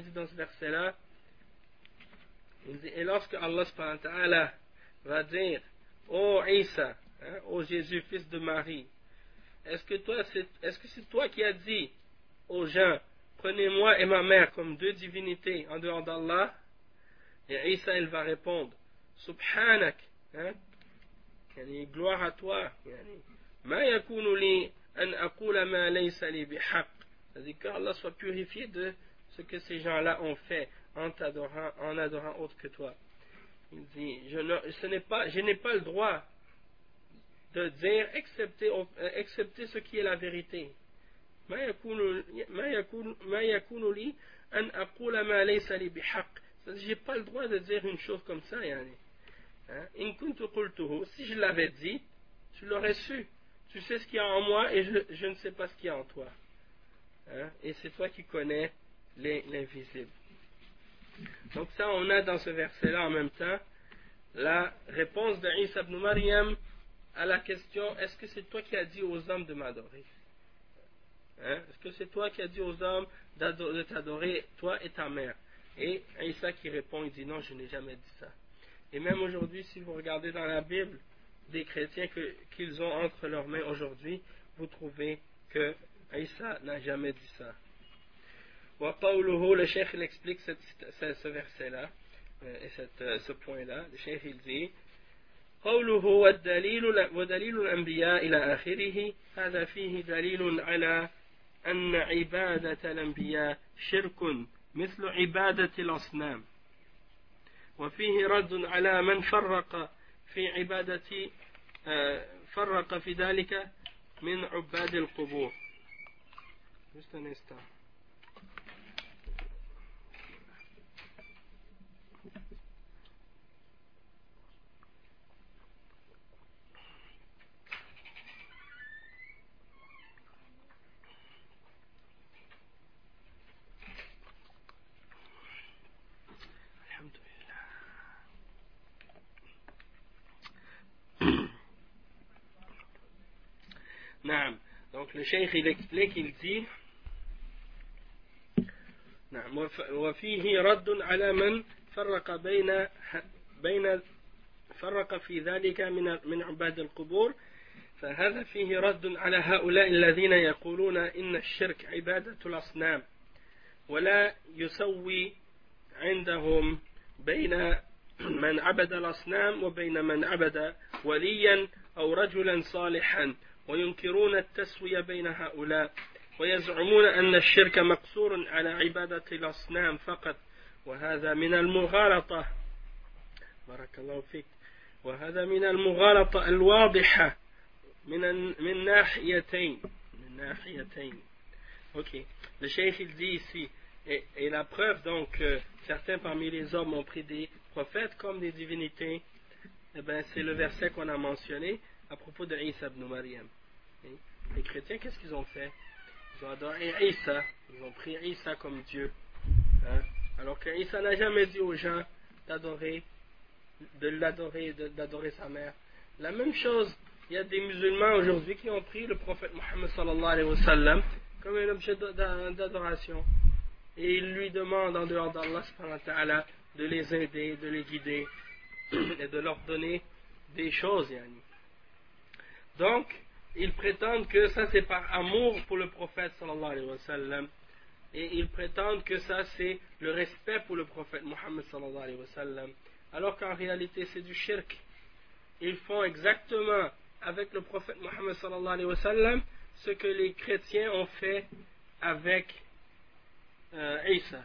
dit dans ce verset là il dit, et lorsque Allah va dire ô Isa, hein, ô Jésus, fils de Marie, est-ce que c'est, est-ce que c'est toi qui as dit aux gens, prenez-moi et ma mère comme deux divinités en dehors d'Allah? Et Isa, il va répondre, Subhanak, hein, gloire à toi, ma yakunu li an aqula ma laysa li bihaq. C'est-à-dire qu'Allah soit purifié de ce que ces gens-là ont fait en t'adorant, en adorant autre que toi. Il dit, je n'ai pas, pas, le droit de dire, excepté, euh, excepté ce qui est la vérité. J'ai pas le droit de dire une chose comme ça, hein? Si je l'avais dit, tu l'aurais su. Tu sais ce qu'il y a en moi et je, ne sais pas ce qu'il y a en toi. Hein? Et c'est toi qui connais l'invisible. Donc ça, on a dans ce verset-là en même temps la réponse de Isa ibn Maryam à la question est-ce que c'est toi qui as dit aux hommes de m'adorer? Hein? Est-ce que c'est toi qui as dit aux hommes de t'adorer, toi et ta mère? Et Isa qui répond, il dit non, je n'ai jamais dit ça. Et même aujourd'hui, si vous regardez dans la Bible des chrétiens qu'ils ont entre leurs mains aujourd'hui, vous trouvez que Isa n'a jamais dit ça. Le cheikh explique ce verset-là et ce point-là. Le cheikh il dit قوله والدليل ودليل الأنبياء إلى آخره هذا فيه دليل على أن عبادة الأنبياء شرك مثل عبادة الأصنام وفيه رد على من فرق في عبادة فرق في ذلك من عباد القبور Juste un instant. Donc le cheikh il explique, il dit نعم وفيه رد على من فرق بين بين فرق في ذلك من من عباد القبور. فهذا فيه رد على هؤلاء الذين يقولون إن الشرك عبادة الأصنام ولا يسوي عندهم بين من عبد الأصنام وبين من عبد وليا أو رجلا صالحا. وينكرون التسوية بين هؤلاء ويزعمون أن الشرك مقصور على عبادة الأصنام فقط. وهذا من المغالطة. بارك الله فيك. وهذا من المغالطة الواضحة من من ناحيتين. من ناحيتين. أوكي الشيخ دي سي et la preuve donc que certains parmi les hommes ont pris des prophètes comme des divinités. Eh ben c'est le verset qu'on a mentionné. À propos de Isa ibn Maryam. Les chrétiens, qu'est-ce qu'ils ont fait? Ils ont adoré Isa, ils ont pris Isa comme Dieu. Hein? Alors que Isa n'a jamais dit aux gens d'adorer, de l'adorer, d'adorer sa mère. La même chose, il y a des musulmans aujourd'hui qui ont pris le prophète Mohammed sallallahu alayhi wa sallam comme un objet d'adoration. Et ils lui demandent en dehors d'Allah de les aider, de les guider et de leur donner des choses. Donc, ils prétendent que ça c'est par amour pour le prophète sallallahu alayhi wa sallam. Et ils prétendent que ça c'est le respect pour le prophète Mohammed sallallahu alayhi wa sallam. Alors qu'en réalité c'est du shirk. Ils font exactement avec le prophète Mohammed sallallahu alayhi wa sallam ce que les chrétiens ont fait avec euh, Isa.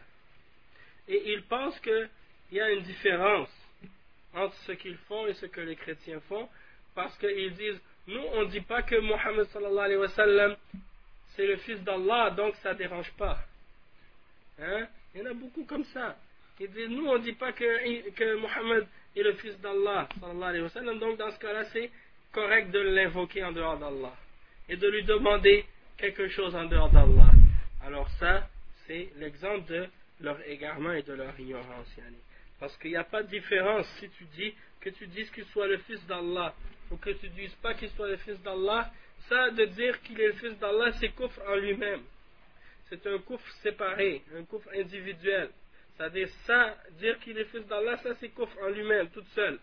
Et ils pensent qu'il y a une différence entre ce qu'ils font et ce que les chrétiens font parce qu'ils disent nous, on ne dit pas que Mohammed sallallahu alayhi wa sallam, c'est le fils d'Allah, donc ça ne dérange pas. Hein? Il y en a beaucoup comme ça. Nous, on ne dit pas que, que Mohammed est le fils d'Allah, sallallahu alayhi wa sallam, donc dans ce cas-là, c'est correct de l'invoquer en dehors d'Allah. Et de lui demander quelque chose en dehors d'Allah. Alors ça, c'est l'exemple de leur égarement et de leur ignorance. Parce qu'il n'y a pas de différence si tu dis que tu dises qu'il soit le fils d'Allah ou que tu ne dises pas qu'il soit le fils d'Allah, ça de dire qu'il est le fils d'Allah, c'est coufre en lui-même. C'est un coufre séparé, un coufre individuel. C'est-à-dire ça, dire qu'il est fils d'Allah, ça c'est coufre en lui-même, toute seule.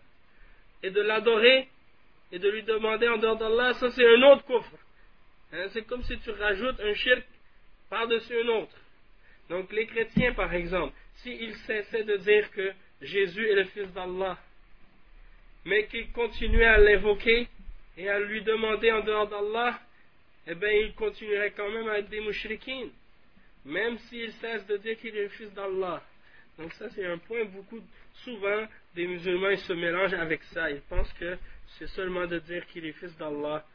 Et de l'adorer, et de lui demander en dehors d'Allah, ça c'est un autre kufr. Hein, c'est comme si tu rajoutes un shirk par-dessus un autre. Donc les chrétiens, par exemple, s'ils cessaient de dire que Jésus est le Fils d'Allah, mais qu'ils continuaient à l'invoquer et à lui demander en dehors d'Allah, eh bien, ils continueraient quand même à être des mouchriquins, même s'ils cessent de dire qu'il est Fils d'Allah. Donc ça, c'est un point beaucoup, souvent, des musulmans ils se mélangent avec ça. Ils pensent que c'est seulement de dire qu'il est Fils d'Allah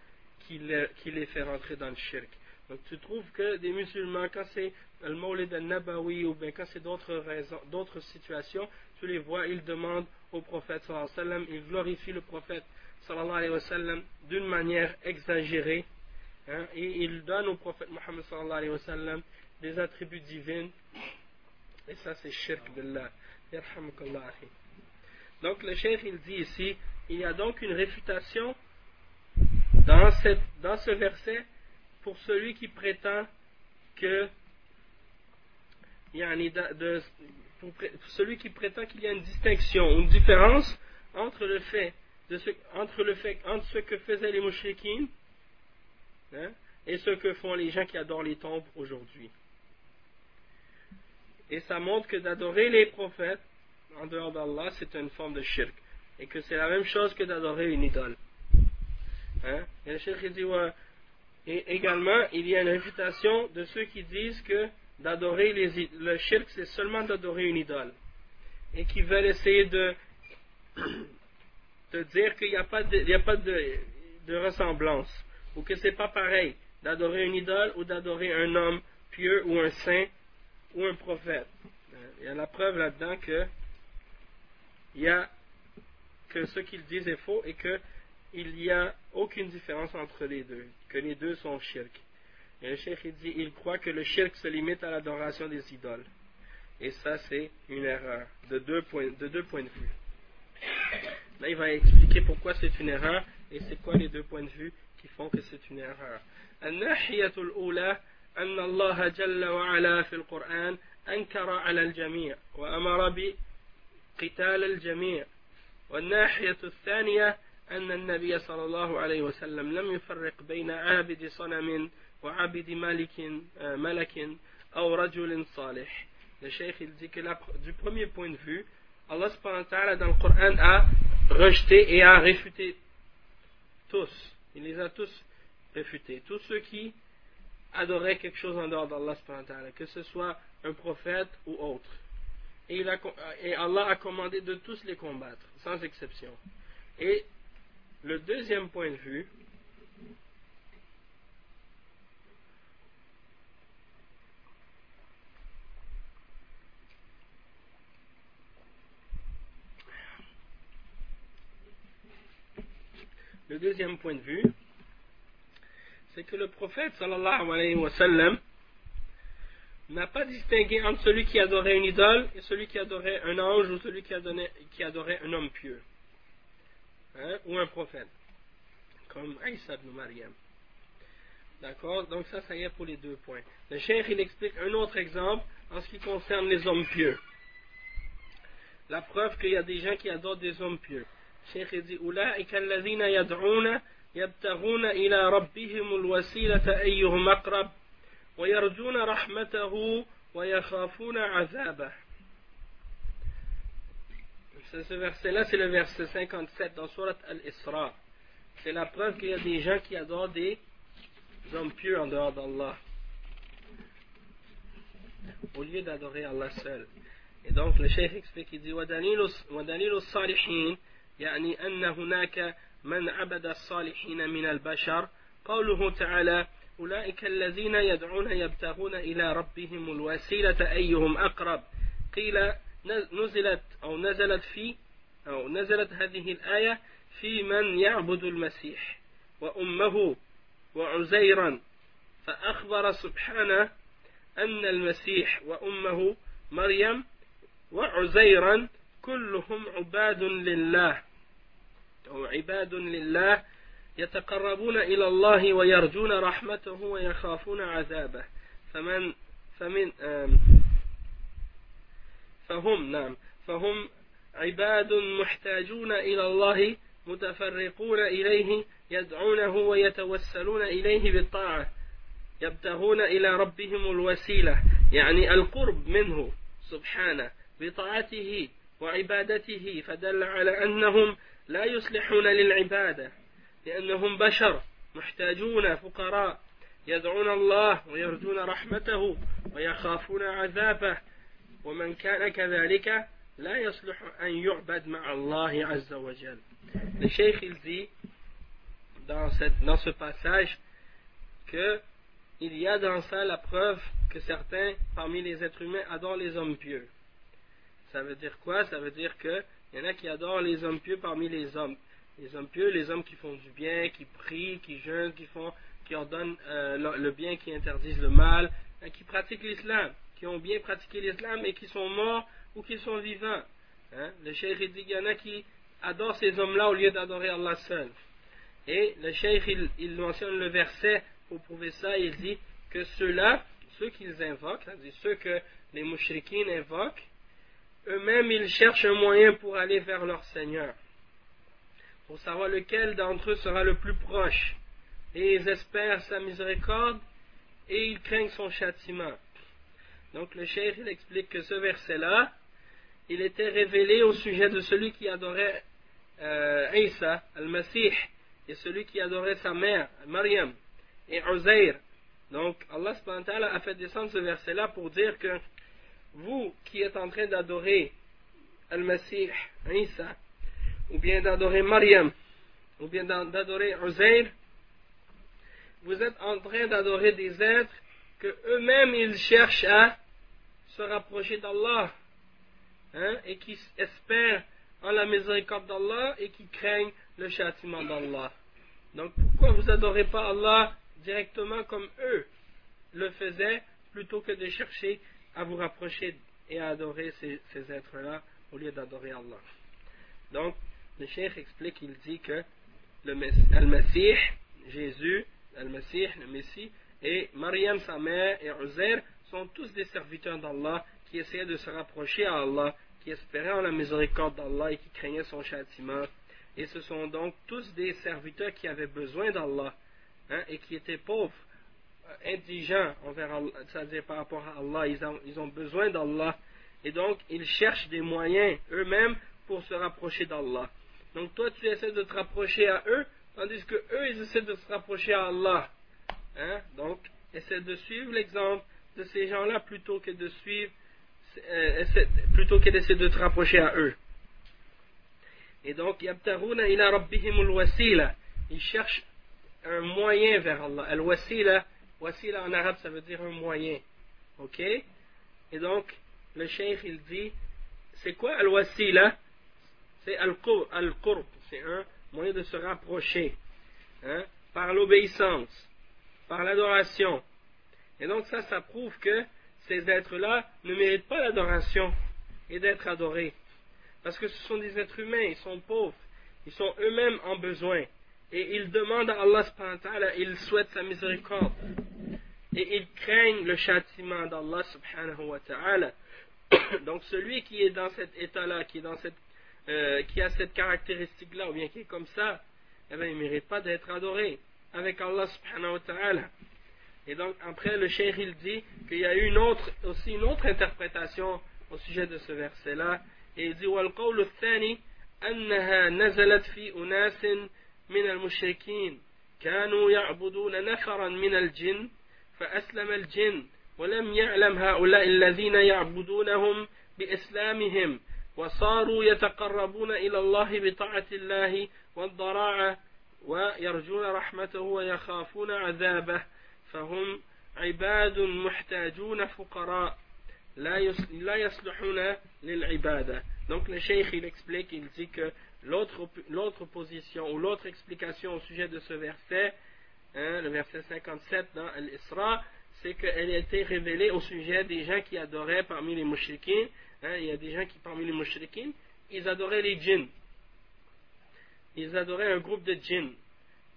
qui les, fait rentrer dans le shirk. Donc tu trouves que des musulmans, quand c'est le Mawlid al-Nabawi ou bien quand c'est d'autres situations, tu les vois, ils demandent au prophète sallallahu alayhi wa sallam, ils glorifient le prophète sallallahu alayhi wa d'une manière exagérée hein, et ils donnent au prophète Muhammad sallallahu alayhi wa des attributs divins. Et ça c'est shirk billah. Donc le cheikh il dit ici, il y a donc une réfutation dans, cette, dans ce verset pour celui qui prétend que de, celui qui prétend qu'il y a une distinction, une différence entre le fait, ce, entre le fait entre ce que faisaient les mouchriquines hein, et ce que font les gens qui adorent les tombes aujourd'hui. Et ça montre que d'adorer les prophètes en dehors d'Allah, c'est une forme de shirk. Et que c'est la même chose que d'adorer une idole. Hein? Et le shirk dit, et également, il y a une réfutation de ceux qui disent que d'adorer le shirk, c'est seulement d'adorer une idole. Et qui veulent essayer de, de dire qu'il n'y a pas, de, ressemblance. Ou que c'est pas pareil d'adorer une idole ou d'adorer un homme pieux ou un saint ou un prophète. Il y a la preuve là-dedans que que ce qu'ils disent est faux et qu'il n'y a aucune différence entre les deux, que les deux sont shirk. Et le cheikh dit, il croit que le shirk se limite à l'adoration des idoles. Et ça, c'est une erreur de deux, points, de deux points de vue. Là, il va expliquer pourquoi c'est une erreur et c'est quoi les deux points de vue qui font que c'est une erreur. أن الله جل وعلا في القرآن أنكر على الجميع وأمر بقتال الجميع والناحية الثانية أن النبي صلى الله عليه وسلم لم يفرق بين عابد صنم وعابد ملك ملك أو رجل صالح Le cheikh il dit que la, du premier point de vue, Allah subhanahu wa ta'ala dans le Coran a rejeté et a réfuté tous. Il les a tous réfutés. Tous ceux qui adorer quelque chose en dehors d'Allah, que ce soit un prophète ou autre. Et, il a, et, Allah a commandé de tous les combattre, sans exception. Et le deuxième point de vue, le deuxième point de vue, c'est que le prophète sallallahu alayhi wa sallam n'a pas distingué entre celui qui adorait une idole et celui qui adorait un ange ou celui qui adorait, un homme pieux hein, ou un prophète comme Aïssa ibn Maryam. D'accord? Donc ça ça y est pour les deux points. Le cheikh il explique un autre exemple en ce qui concerne les hommes pieux. La preuve qu'il y a des gens qui adorent des hommes pieux le cheikh il dit يبتغون إلى ربهم الوسيلة أيهم أقرب ويرجون رحمته ويخافون عذابه Ce verset-là, c'est le verset 57 dans Surat Al-Isra. C'est la preuve qu'il y a des gens qui adorent des hommes pieux en dehors d'Allah. Au lieu d'adorer Allah seul. Et donc le cheikh explique, il dit, وَدَلِيلُ الصَّالِحِينَ يعني أن هناك من عبد الصالحين من البشر. قوله تعالى أولئك الذين يدعون يبتغون إلى ربهم الوسيلة أيهم أقرب. قيل نزلت أو نزلت في أو نزلت هذه الآية في من يعبد المسيح وأمه وعزيرا. فأخبر سبحانه أن المسيح وأمه مريم وعزيرا كلهم عباد لله. أو عباد لله يتقربون إلى الله ويرجون رحمته ويخافون عذابه. فمن فمن فهم نعم فهم عباد محتاجون إلى الله متفرقون إليه يدعونه ويتوسلون إليه بالطاعة يبتغون إلى ربهم الوسيلة يعني القرب منه سبحانه بطاعته وعبادته فدل على أنهم لا يصلحون للعبادة لأنهم بشر محتاجون فقراء يدعون الله ويرجون رحمته ويخافون عذابه ومن كان كذلك لا يصلح أن يعبد مع الله عز وجل Le Cheikh il dit dans, cette, dans ce passage que il y a dans ça la preuve que certains parmi les êtres humains adorent les hommes pieux. Ça veut dire quoi Ça veut dire qu'il y en a qui adorent les hommes pieux parmi les hommes. Les hommes pieux, les hommes qui font du bien, qui prient, qui jeûnent, qui, font, qui ordonnent euh, le bien, qui interdisent le mal, et qui pratiquent l'islam, qui ont bien pratiqué l'islam et qui sont morts ou qui sont vivants. Hein? Le cheikh dit qu'il y en a qui adorent ces hommes-là au lieu d'adorer Allah seul. Et le cheikh il, mentionne le verset pour prouver ça, il dit que ceux-là, ceux qu'ils invoquent, c'est-à-dire ceux que les mouchrikines invoquent, eux-mêmes ils cherchent un moyen pour aller vers leur Seigneur, pour savoir lequel d'entre eux sera le plus proche, et ils espèrent sa miséricorde, et ils craignent son châtiment. Donc le cheikh il explique que ce verset-là, il était révélé au sujet de celui qui adorait euh, Isa, al-Masih, et celui qui adorait sa mère, Maryam, et Uzair. Donc Allah a fait descendre ce verset-là pour dire que vous qui êtes en train d'adorer Al-Masih, Isa, ou bien d'adorer Maryam, ou bien d'adorer Uzair, vous êtes en train d'adorer des êtres que eux-mêmes ils cherchent à se rapprocher d'Allah hein, et qui espèrent en la miséricorde d'Allah et qui craignent le châtiment d'Allah. Donc pourquoi vous adorez pas Allah directement comme eux le faisaient plutôt que de chercher à vous rapprocher et à adorer ces, êtres-là au lieu d'adorer Allah. Donc le cheikh explique, il dit que le Al-Masih, Jésus, Al-Masih, le Messie, et Mariam, sa mère, et Uzair sont tous des serviteurs d'Allah qui essayaient de se rapprocher à Allah, qui espéraient en la miséricorde d'Allah et qui craignaient son châtiment. Et ce sont donc tous des serviteurs qui avaient besoin d'Allah hein, et qui étaient pauvres, indigents envers c'est-à-dire par rapport à Allah. Ils ont, besoin d'Allah et donc ils cherchent des moyens eux-mêmes pour se rapprocher d'Allah. Donc toi tu essaies de te rapprocher à eux, tandis que eux ils essaient de se rapprocher à Allah. Hein? Donc essaie de suivre l'exemple de ces gens-là plutôt que de suivre, euh, plutôt que d'essayer de te rapprocher à eux. Et donc, Ils cherchent un moyen vers Allah. Al-wasila, wasila en arabe, ça veut dire un moyen. Ok? Et donc, le cheikh, il dit, c'est quoi al-wasila? C'est al-qurb. C'est un moyen de se rapprocher. Hein, par l'obéissance, par l'adoration, et donc ça, ça prouve que ces êtres-là ne méritent pas l'adoration et d'être adorés. Parce que ce sont des êtres humains, ils sont pauvres, ils sont eux-mêmes en besoin. Et ils demandent à Allah ils souhaitent sa miséricorde Et ils craignent le châtiment d'Allah subhanahu wa ta'ala. Donc celui qui est dans cet état-là, qui, euh, qui a cette caractéristique-là, ou bien qui est comme ça, eh bien, il ne mérite pas d'être adoré avec Allah subhanahu wa ta'ala. Et donc, après, le cheikh, il dit qu'il y a eu une autre, aussi une autre interprétation au sujet de ce verset-là. Et il dit, والقول الثاني أنها نزلت في أناس من المشركين كانوا يعبدون نفرا من الجن فأسلم الجن ولم يعلم هؤلاء الذين يعبدونهم بإسلامهم وصاروا يتقربون إلى الله بطاعة الله والضراعة ويرجون رحمته ويخافون عذابه فهم عباد محتاجون فقراء لا يصلحون للعبادة. Donc le cheikh il explique il dit que l'autre position ou l'autre explication au sujet de ce verset hein, le verset 57 dans l'Isra c'est qu'elle a été révélée au sujet des gens qui adoraient parmi les mouchriquins. Hein, il y a des gens qui parmi les mouchriquins ils adoraient les djinns. Ils adoraient un groupe de djinns.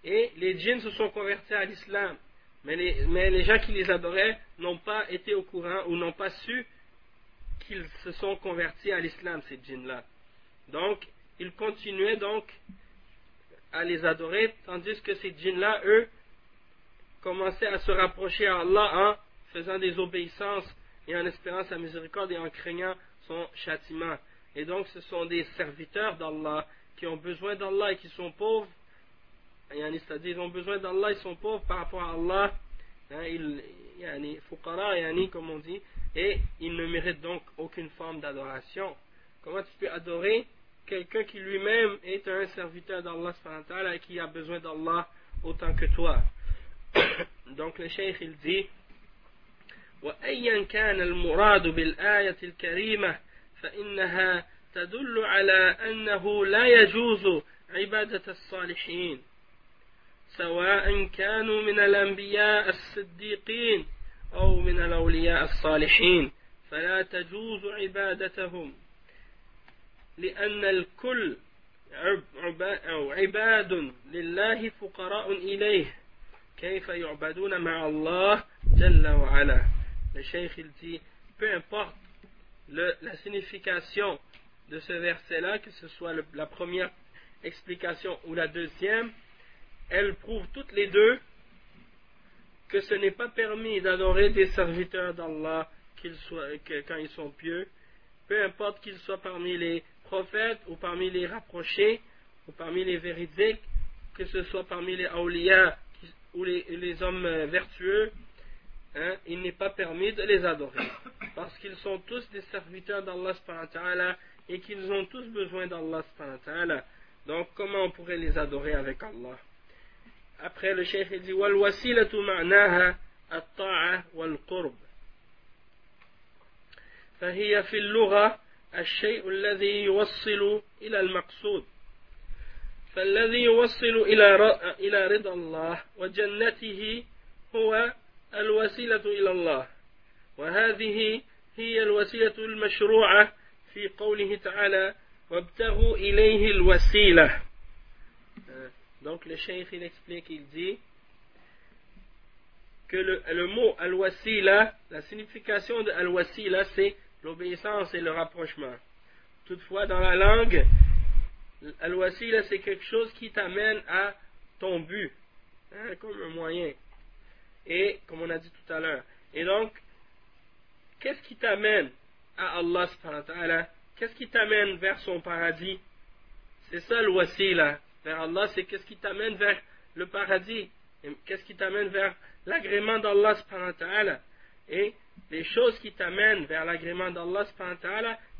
Et les djinns se sont convertis à l'islam. Mais les, gens qui les adoraient n'ont pas été au courant ou n'ont pas su qu'ils se sont convertis à l'islam, ces djinns-là. Donc, ils continuaient donc à les adorer, tandis que ces djinns-là, eux, commençaient à se rapprocher à Allah en faisant des obéissances et en espérant sa miséricorde et en craignant son châtiment. Et donc ce sont des serviteurs d'Allah qui ont besoin d'Allah et qui sont pauvres. C'est-à-dire ils ont besoin d'Allah, ils sont pauvres par rapport à Allah. Hein, ils, comme on dit, et ils ne méritent donc aucune forme d'adoration. Comment tu peux adorer quelqu'un qui lui-même est un serviteur d'Allah et qui a besoin d'Allah autant que toi? Donc le cheikh il وأيا كان المراد بالآية الكريمة فإنها تدل على أنه لا يجوز عبادة الصالحين سواء كانوا من الأنبياء الصديقين أو من الأولياء الصالحين فلا تجوز عبادتهم لأن الكل عباد لله فقراء إليه. كيف يعبدون مع الله جل وعلا le cheikh il dit peu importe le, la signification de ce verset là que ce soit le, la première explication ou la deuxième elles prouvent toutes les deux que ce n'est pas permis d'adorer des serviteurs d'Allah quand ils sont pieux, peu importe qu'ils soient parmi les prophètes ou parmi les rapprochés ou parmi les véridiques, que ce soit parmi les awliya ou les, hommes euh, vertueux, hein, il n'est pas permis de les adorer. Parce qu'ils sont tous des serviteurs d'Allah et qu'ils ont tous besoin d'Allah. Donc comment on pourrait les adorer avec Allah Après le cheikh il dit وَالْوَسِيلَةُ مَعْنَاهَا الطَّاعَةُ وَالْقُرْبِ فهي في اللغة الشيء الذي يوصل إلى المقصود فالذي يوصل إلى إلى رضا الله وجنته هو الوسيلة إلى الله وهذه هي الوسيلة المشروعة في قوله تعالى وابتغوا إليه الوسيلة Donc le cheikh il explique, il dit que le, le mot al-wasila, la signification de al-wasila c'est l'obéissance et le rapprochement. Toutefois, dans la langue, al-wasila, c'est quelque chose qui t'amène à ton but, hein, comme un moyen. Et, comme on a dit tout à l'heure. Et donc, qu'est-ce qui t'amène à Allah Qu'est-ce qui t'amène vers son paradis? C'est ça le wasila. Vers Allah, c'est qu'est-ce qui t'amène vers le paradis? Qu'est-ce qui t'amène vers l'agrément d'Allah Et les choses qui t'amènent vers l'agrément d'Allah,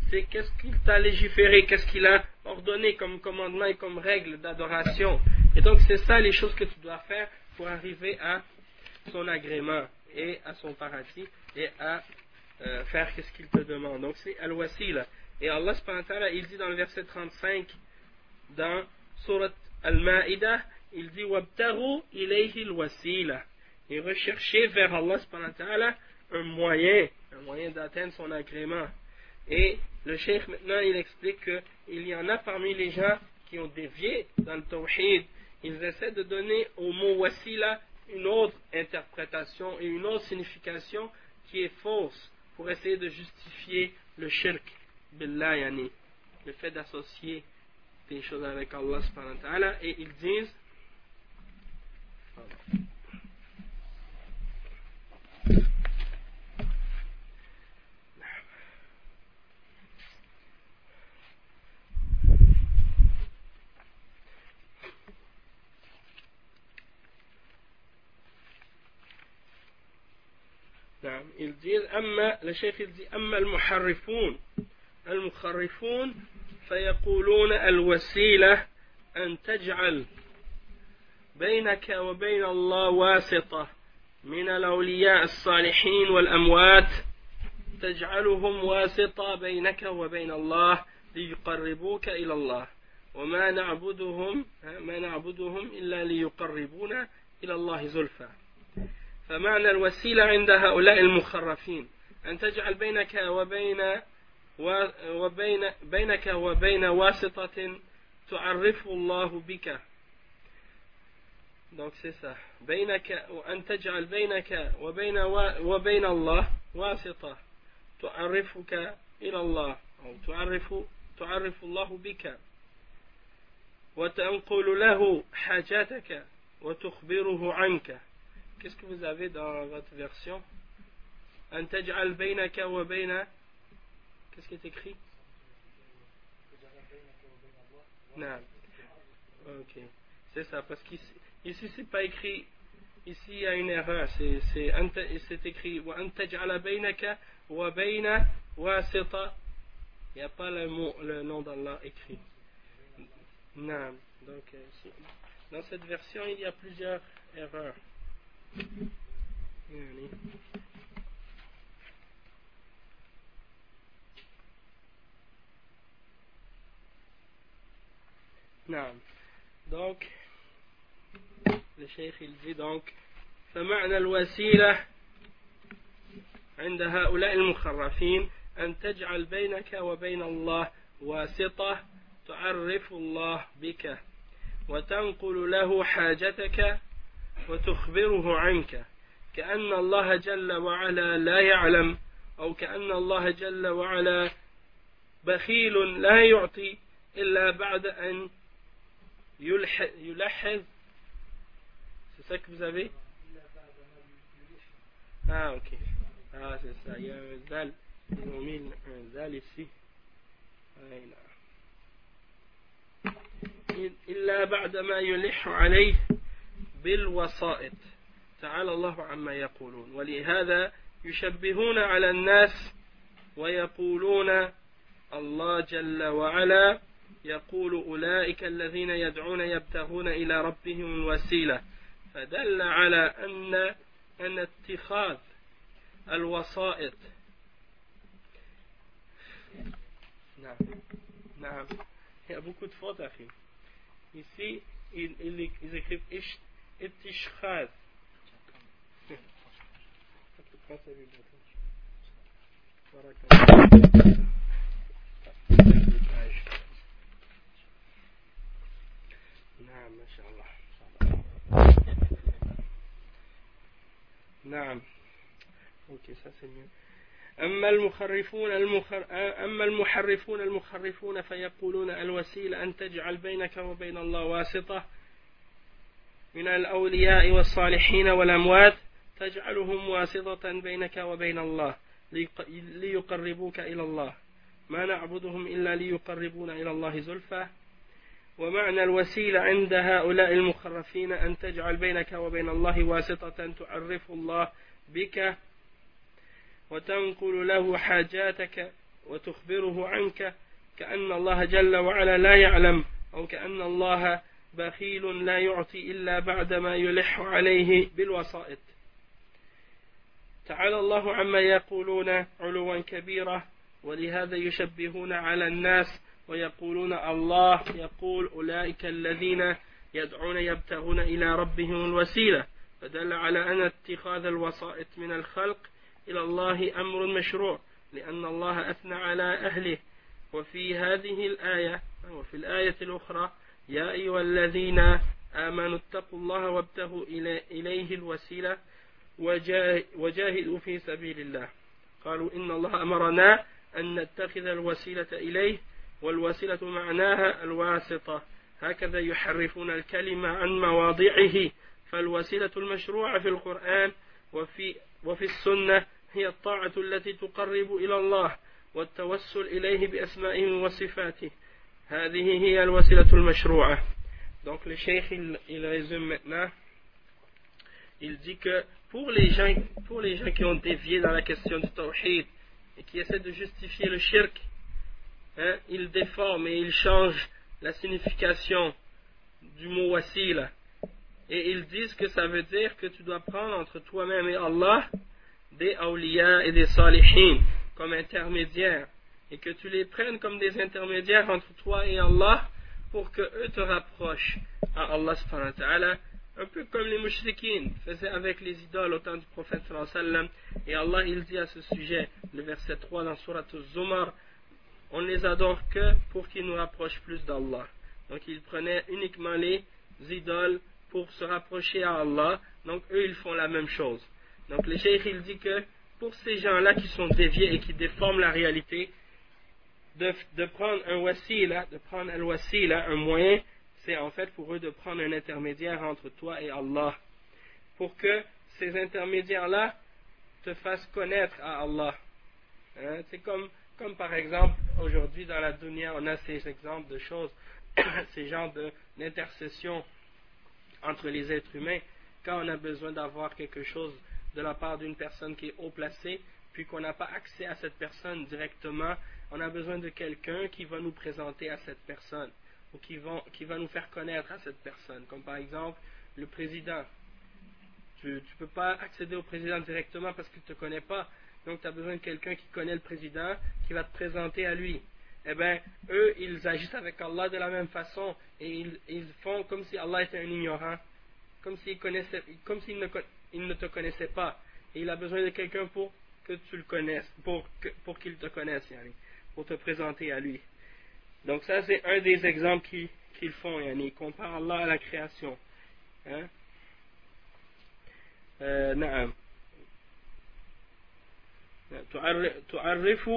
c'est qu'est-ce qu'il t'a légiféré, qu'est-ce qu'il a ordonné comme commandement et comme règle d'adoration. Et donc, c'est ça les choses que tu dois faire pour arriver à son agrément et à son paradis et à euh, faire ce qu'il te demande. Donc, c'est al-wasila. Et Allah, il dit dans le verset 35 dans Surat Al-Ma'idah, il dit Wabtaru ilayhi al-wasila. Et recherchez vers Allah un moyen, un moyen d'atteindre son agrément. Et le cheikh maintenant il explique qu'il y en a parmi les gens qui ont dévié dans le tawhid. Ils essaient de donner au mot wasila une autre interprétation et une autre signification qui est fausse pour essayer de justifier le shirk billah yani, le fait d'associer des choses avec Allah et ils disent الدين أما لشيخ الدين أما المحرفون المخرفون فيقولون الوسيلة أن تجعل بينك وبين الله واسطة من الأولياء الصالحين والأموات تجعلهم واسطة بينك وبين الله ليقربوك إلى الله. وما نعبدهم ما نعبدهم إلا ليقربونا إلى الله زلفى. فمعنى الوسيلة عند هؤلاء المخرفين أن تجعل بينك وبين وبين بينك وبين واسطة تعرف الله بك. Donc c'est ça. بينك وأن تجعل بينك وبين وبين الله واسطة تعرفك إلى الله أو تعرف تعرف الله بك. وتنقل له حاجاتك وتخبره عنك. qu'est-ce que vous avez dans votre version? Baynaka wa bayna Qu'est-ce qui est écrit? Non. Ok. C'est ça, parce qu'ici, ici, c'est pas écrit. Ici, il y a une erreur. C'est, écrit wa baynaka wa bayna. Il n'y a pas le, le nom d'Allah écrit. Non. Donc, euh, dans cette version, il y a plusieurs erreurs. Donc, le cheikh il dit donc فمعنى الوسيلة عند هؤلاء المخرفين أن تجعل بينك وبين الله واسطة تعرف الله بك وتنقل له حاجتك وتخبره عنك كأن الله جل وعلا لا يعلم أو كأن الله جل وعلا بخيل لا يعطي إلا بعد أن يلحظ C'est ça que vous avez Ah, ok. Ah, c'est ça. Il. إلا بعد ما يلح عليه بالوسائط. تعالى الله عما يقولون. ولهذا يشبهون على الناس ويقولون الله جل وعلا يقول أولئك الذين يدعون يبتغون إلى ربهم الوسيلة. فدل على أن أن اتخاذ الوسائط. نعم. نعم. il y fautes أخي. Ils, ils, ils écrivent اتشخاذ نعم ما شاء الله. نعم. أوكي أما المخرفون المخر... أما المحرفون المخرفون فيقولون الوسيلة أن تجعل بينك وبين الله واسطة. من الأولياء والصالحين والأموات تجعلهم واسطة بينك وبين الله ليقربوك إلى الله. ما نعبدهم إلا ليقربونا إلى الله زلفى. ومعنى الوسيلة عند هؤلاء المخرفين أن تجعل بينك وبين الله واسطة تعرف الله بك وتنقل له حاجاتك وتخبره عنك كأن الله جل وعلا لا يعلم أو كأن الله بخيل لا يعطي إلا بعدما يلح عليه بالوسائط. تعالى الله عما يقولون علوا كبيرا ولهذا يشبهون على الناس ويقولون الله يقول أولئك الذين يدعون يبتغون إلى ربهم الوسيلة. فدل على أن اتخاذ الوسائط من الخلق إلى الله أمر مشروع لأن الله أثنى على أهله. وفي هذه الآية وفي الآية الأخرى يا أيها الذين آمنوا اتقوا الله وابتغوا إليه الوسيلة وجاهدوا في سبيل الله. قالوا إن الله أمرنا أن نتخذ الوسيلة إليه والوسيلة معناها الواسطة. هكذا يحرفون الكلمة عن مواضعه فالوسيلة المشروعة في القرآن وفي, وفي السنة هي الطاعة التي تقرب إلى الله والتوسل إليه بأسمائه وصفاته. هذه هي الوسيلة المشروعة Donc le cheikh il, il résume maintenant il dit que pour les gens pour les gens qui ont dévié dans la question du tawhid et qui essaient de justifier le shirk hein, ils déforment et ils changent la signification du mot wasila. Et ils disent que ça veut dire que tu dois prendre entre toi-même et Allah des awliya et des salihin comme intermédiaires. Et que tu les prennes comme des intermédiaires entre toi et Allah pour que eux te rapprochent à Allah subhanahu wa ta'ala. Un peu comme les mouchriquines faisaient avec les idoles au temps du prophète sallallahu Et Allah il dit à ce sujet, le verset 3 dans Surat al-Zumar, on les adore que pour qu'ils nous rapprochent plus d'Allah. Donc ils prenaient uniquement les idoles pour se rapprocher à Allah. Donc eux, ils font la même chose. Donc le cheikh, il dit que pour ces gens-là qui sont déviés et qui déforment la réalité, de, prendre un wasila, de prendre un wasila, un moyen, c'est en fait pour eux de prendre un intermédiaire entre toi et Allah, pour que ces intermédiaires-là te fassent connaître à Allah. Hein, c'est comme, comme par exemple, aujourd'hui dans la dunya, on a ces exemples de choses, ces genres d'intercession entre les êtres humains, quand on a besoin d'avoir quelque chose de la part d'une personne qui est haut placée, puis qu'on n'a pas accès à cette personne directement, on a besoin de quelqu'un qui va nous présenter à cette personne, ou qui, qui va nous faire connaître à cette personne, comme par exemple le président. Tu ne peux pas accéder au président directement parce qu'il ne te connaît pas, donc tu as besoin de quelqu'un qui connaît le président, qui va te présenter à lui. Eh bien, eux, ils agissent avec Allah de la même façon, et ils, ils font comme si Allah était un ignorant comme s'il ne, ne te connaissait pas. Et il a besoin de quelqu'un pour que tu le connaisses, pour, pour qu'il te connaisse, pour te présenter à lui. Donc ça, c'est un des exemples qu'ils font, yani. Ils comparent Allah à la création. Hein? Euh, تعرف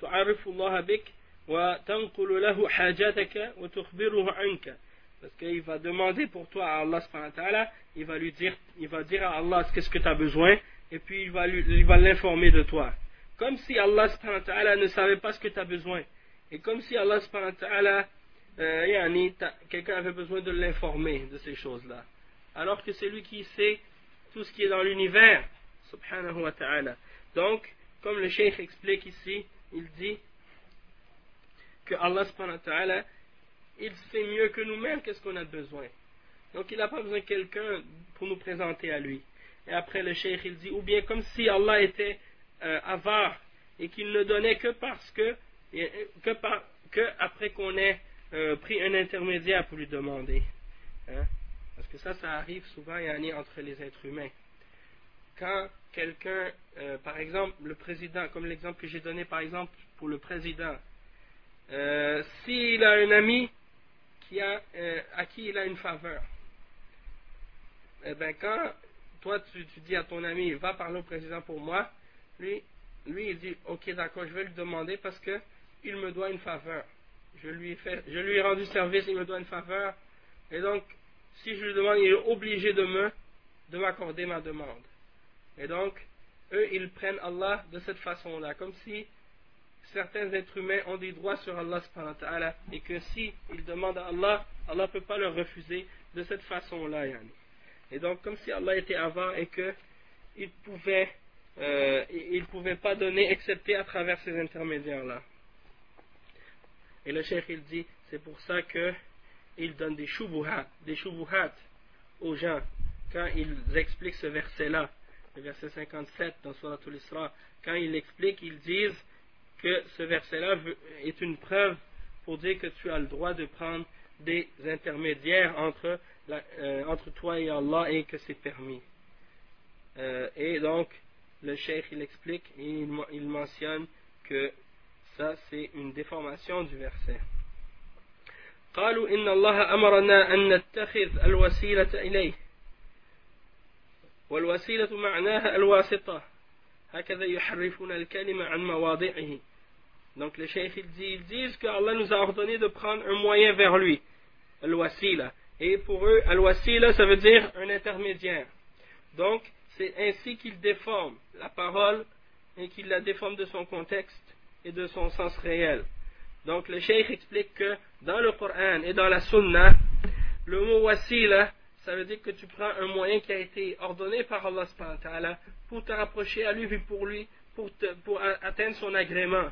تعرف الله بك وتنقل له حاجاتك وتخبره عنك parce qu'il va demander pour toi à Allah il va lui dire, il va dire à Allah qu'est-ce que tu as besoin, et puis il va, il va l'informer de toi. comme si Allah ne savait pas ce que tu as besoin. Et comme si Allah euh, quelqu'un avait besoin de l'informer de ces choses-là. Alors que c'est lui qui sait tout ce qui est dans l'univers, subhanahu wa ta'ala. Donc, comme le cheikh explique ici, il dit que Allah subhanahu wa il sait mieux que nous-mêmes qu'est-ce qu'on a besoin. Donc il n'a pas besoin de quelqu'un pour nous présenter à lui. Et après le cheikh il dit, ou bien comme si Allah était euh, avare et qu'il ne donnait que parce que, que, après qu'on ait euh, pris un intermédiaire pour lui demander. Hein. Parce que ça, ça arrive souvent et entre les êtres humains. Quand quelqu'un, euh, par exemple, le président, comme l'exemple que j'ai donné par exemple pour le président, s'il a un ami qui a, euh, à qui il a une faveur. Eh bien, quand toi tu, dis à ton ami, va parler au président pour moi, lui, lui il dit, ok d'accord, je vais lui demander parce que il me doit une faveur. Je lui ai, fait, je lui ai rendu service, il me doit une faveur. Et donc, si je lui demande, il est obligé de me, de m'accorder ma demande. Et donc, eux, ils prennent Allah de cette façon-là, comme si certains êtres humains ont des droits sur Allah et que si ils demandent à Allah, Allah ne peut pas leur refuser de cette façon-là. Et donc, comme si Allah était avant et qu'il pouvait, euh, il pouvait pas donner excepté à travers ces intermédiaires-là. Et le cheikh il dit, c'est pour ça qu'il donne des shubuhat, des aux gens quand ils expliquent ce verset-là, le verset 57 dans Surah Al-Isra, quand ils l'expliquent, ils disent que ce verset-là est une preuve pour dire que tu as le droit de prendre des intermédiaires entre, euh, entre toi et Allah et que c'est permis. Euh, et donc, le cheikh il explique et il, mentionne que ça c'est une déformation du verset. قالوا إن الله أمرنا أن نتخذ الوسيلة إليه والوسيلة معناها الواسطة هكذا يحرفون الكلمة عن مواضعه donc le cheikh il dit, ils disent qu'Allah nous a ordonné de prendre un moyen vers lui, al-wasila. Et pour eux, al-wasila, ça veut dire un intermédiaire. Donc, c'est ainsi qu'ils déforment la parole et qu'ils la déforment de son contexte et de son sens réel. Donc, le cheikh explique que dans le Coran et dans la Sunna, le mot wasila, ça veut dire que tu prends un moyen qui a été ordonné par Allah pour te rapprocher à lui, pour lui, pour, atteindre son agrément.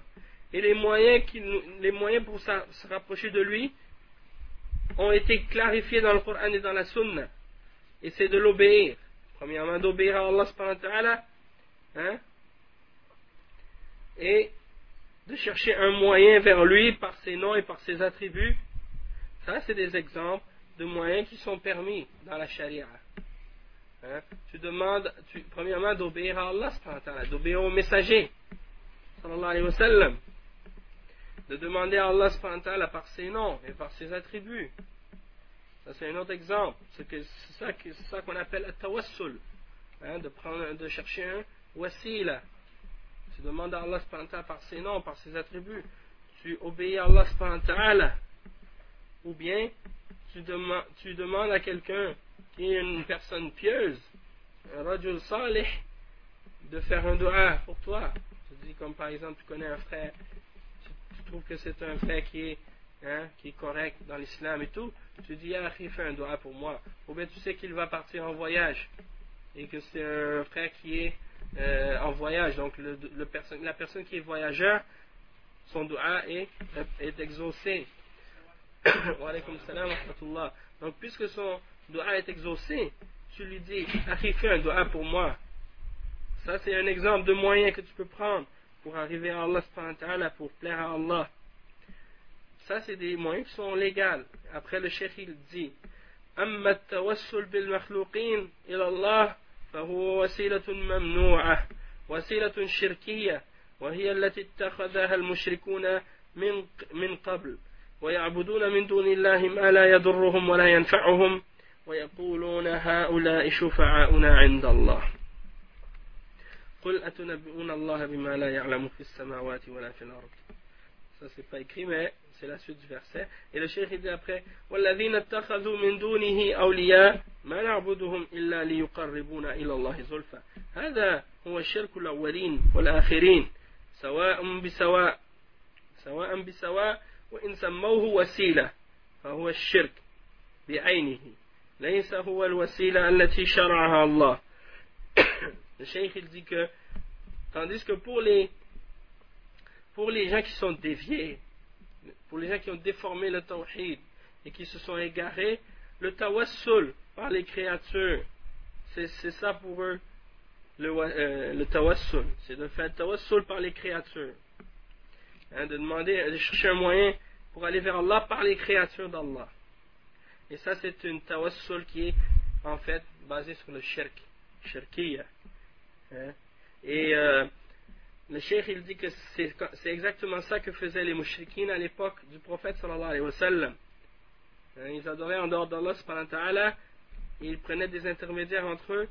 Et les moyens, les moyens pour se rapprocher de lui ont été clarifiés dans le Coran et dans la Sunna. Et c'est de l'obéir. Premièrement, d'obéir à Allah subhanahu hein, et de chercher un moyen vers lui par ses noms et par ses attributs. Ça, c'est des exemples de moyens qui sont permis dans la charia. Hein. Tu demandes, premièrement, d'obéir à Allah, d'obéir au messager, de demander à Allah par ses noms et par ses attributs. Ça, c'est un autre exemple. C'est ça, qu'on appelle le tawassul. Hein, de, prendre, de chercher un wasila. Tu demandes à Allah par ses noms, par ses attributs. Tu obéis à Allah Ou bien, tu, demandes, à quelqu'un qui est une personne pieuse, un rajul salih, de faire un doigt pour toi. Tu dis comme par exemple, tu connais un frère, tu, trouves que c'est un frère qui est, hein, qui est correct dans l'islam et tout, tu dis, ah, il fait un doigt pour moi. Ou bien tu sais qu'il va partir en voyage et que c'est un frère qui est euh, en voyage. Donc la personne qui est voyageur, son doigt est, est exaucé. Donc puisque son doigt est exaucé, tu lui dis, fais un doigt pour moi. Ça c'est un exemple de moyen que tu peux prendre pour arriver à Allah pour plaire à Allah. Ça c'est des moyens qui sont légaux. Après le cheikh il dit, أما التوسل بالمخلوقين إلى الله فهو وسيلة ممنوعة وسيلة شركية وهي التي اتخذها المشركون من من قبل ويعبدون من دون الله ما لا يضرهم ولا ينفعهم ويقولون هؤلاء شفعاؤنا عند الله قل أتنبئون الله بما لا يعلم في السماوات ولا في الأرض ça c'est pas écrit mais c'est la suite du verset. Et le cheikh dit après والذين اتخذوا من دونه أولياء ما نعبدهم إلا ليقربونا إلى الله زلفى. هذا هو الشرك الأولين والآخرين. سواء بسواء. سواء بسواء. وإن سموه وسيلة. فهو الشرك بعينه. ليس هو الوسيلة التي شرعها الله. Le cheikh il dit que tandis que pour les pour les gens qui sont déviés pour les gens qui ont déformé le tawhid et qui se sont égarés le tawassul par les créatures c'est ça pour eux le, euh, tawassul c'est de faire tawassul par les créatures Hein, de demander, de chercher un moyen pour aller vers Allah par les créatures d'Allah. Et ça, c'est une tawassul qui est en fait basée sur le shirk, shirkiyya. Hein. Et euh, le cheikh, il dit que c'est exactement ça que faisaient les mouchriquines à l'époque du prophète sallallahu alayhi wa sallam. Hein, ils adoraient en dehors d'Allah subhanahu wa ta'ala, ils prenaient des intermédiaires entre eux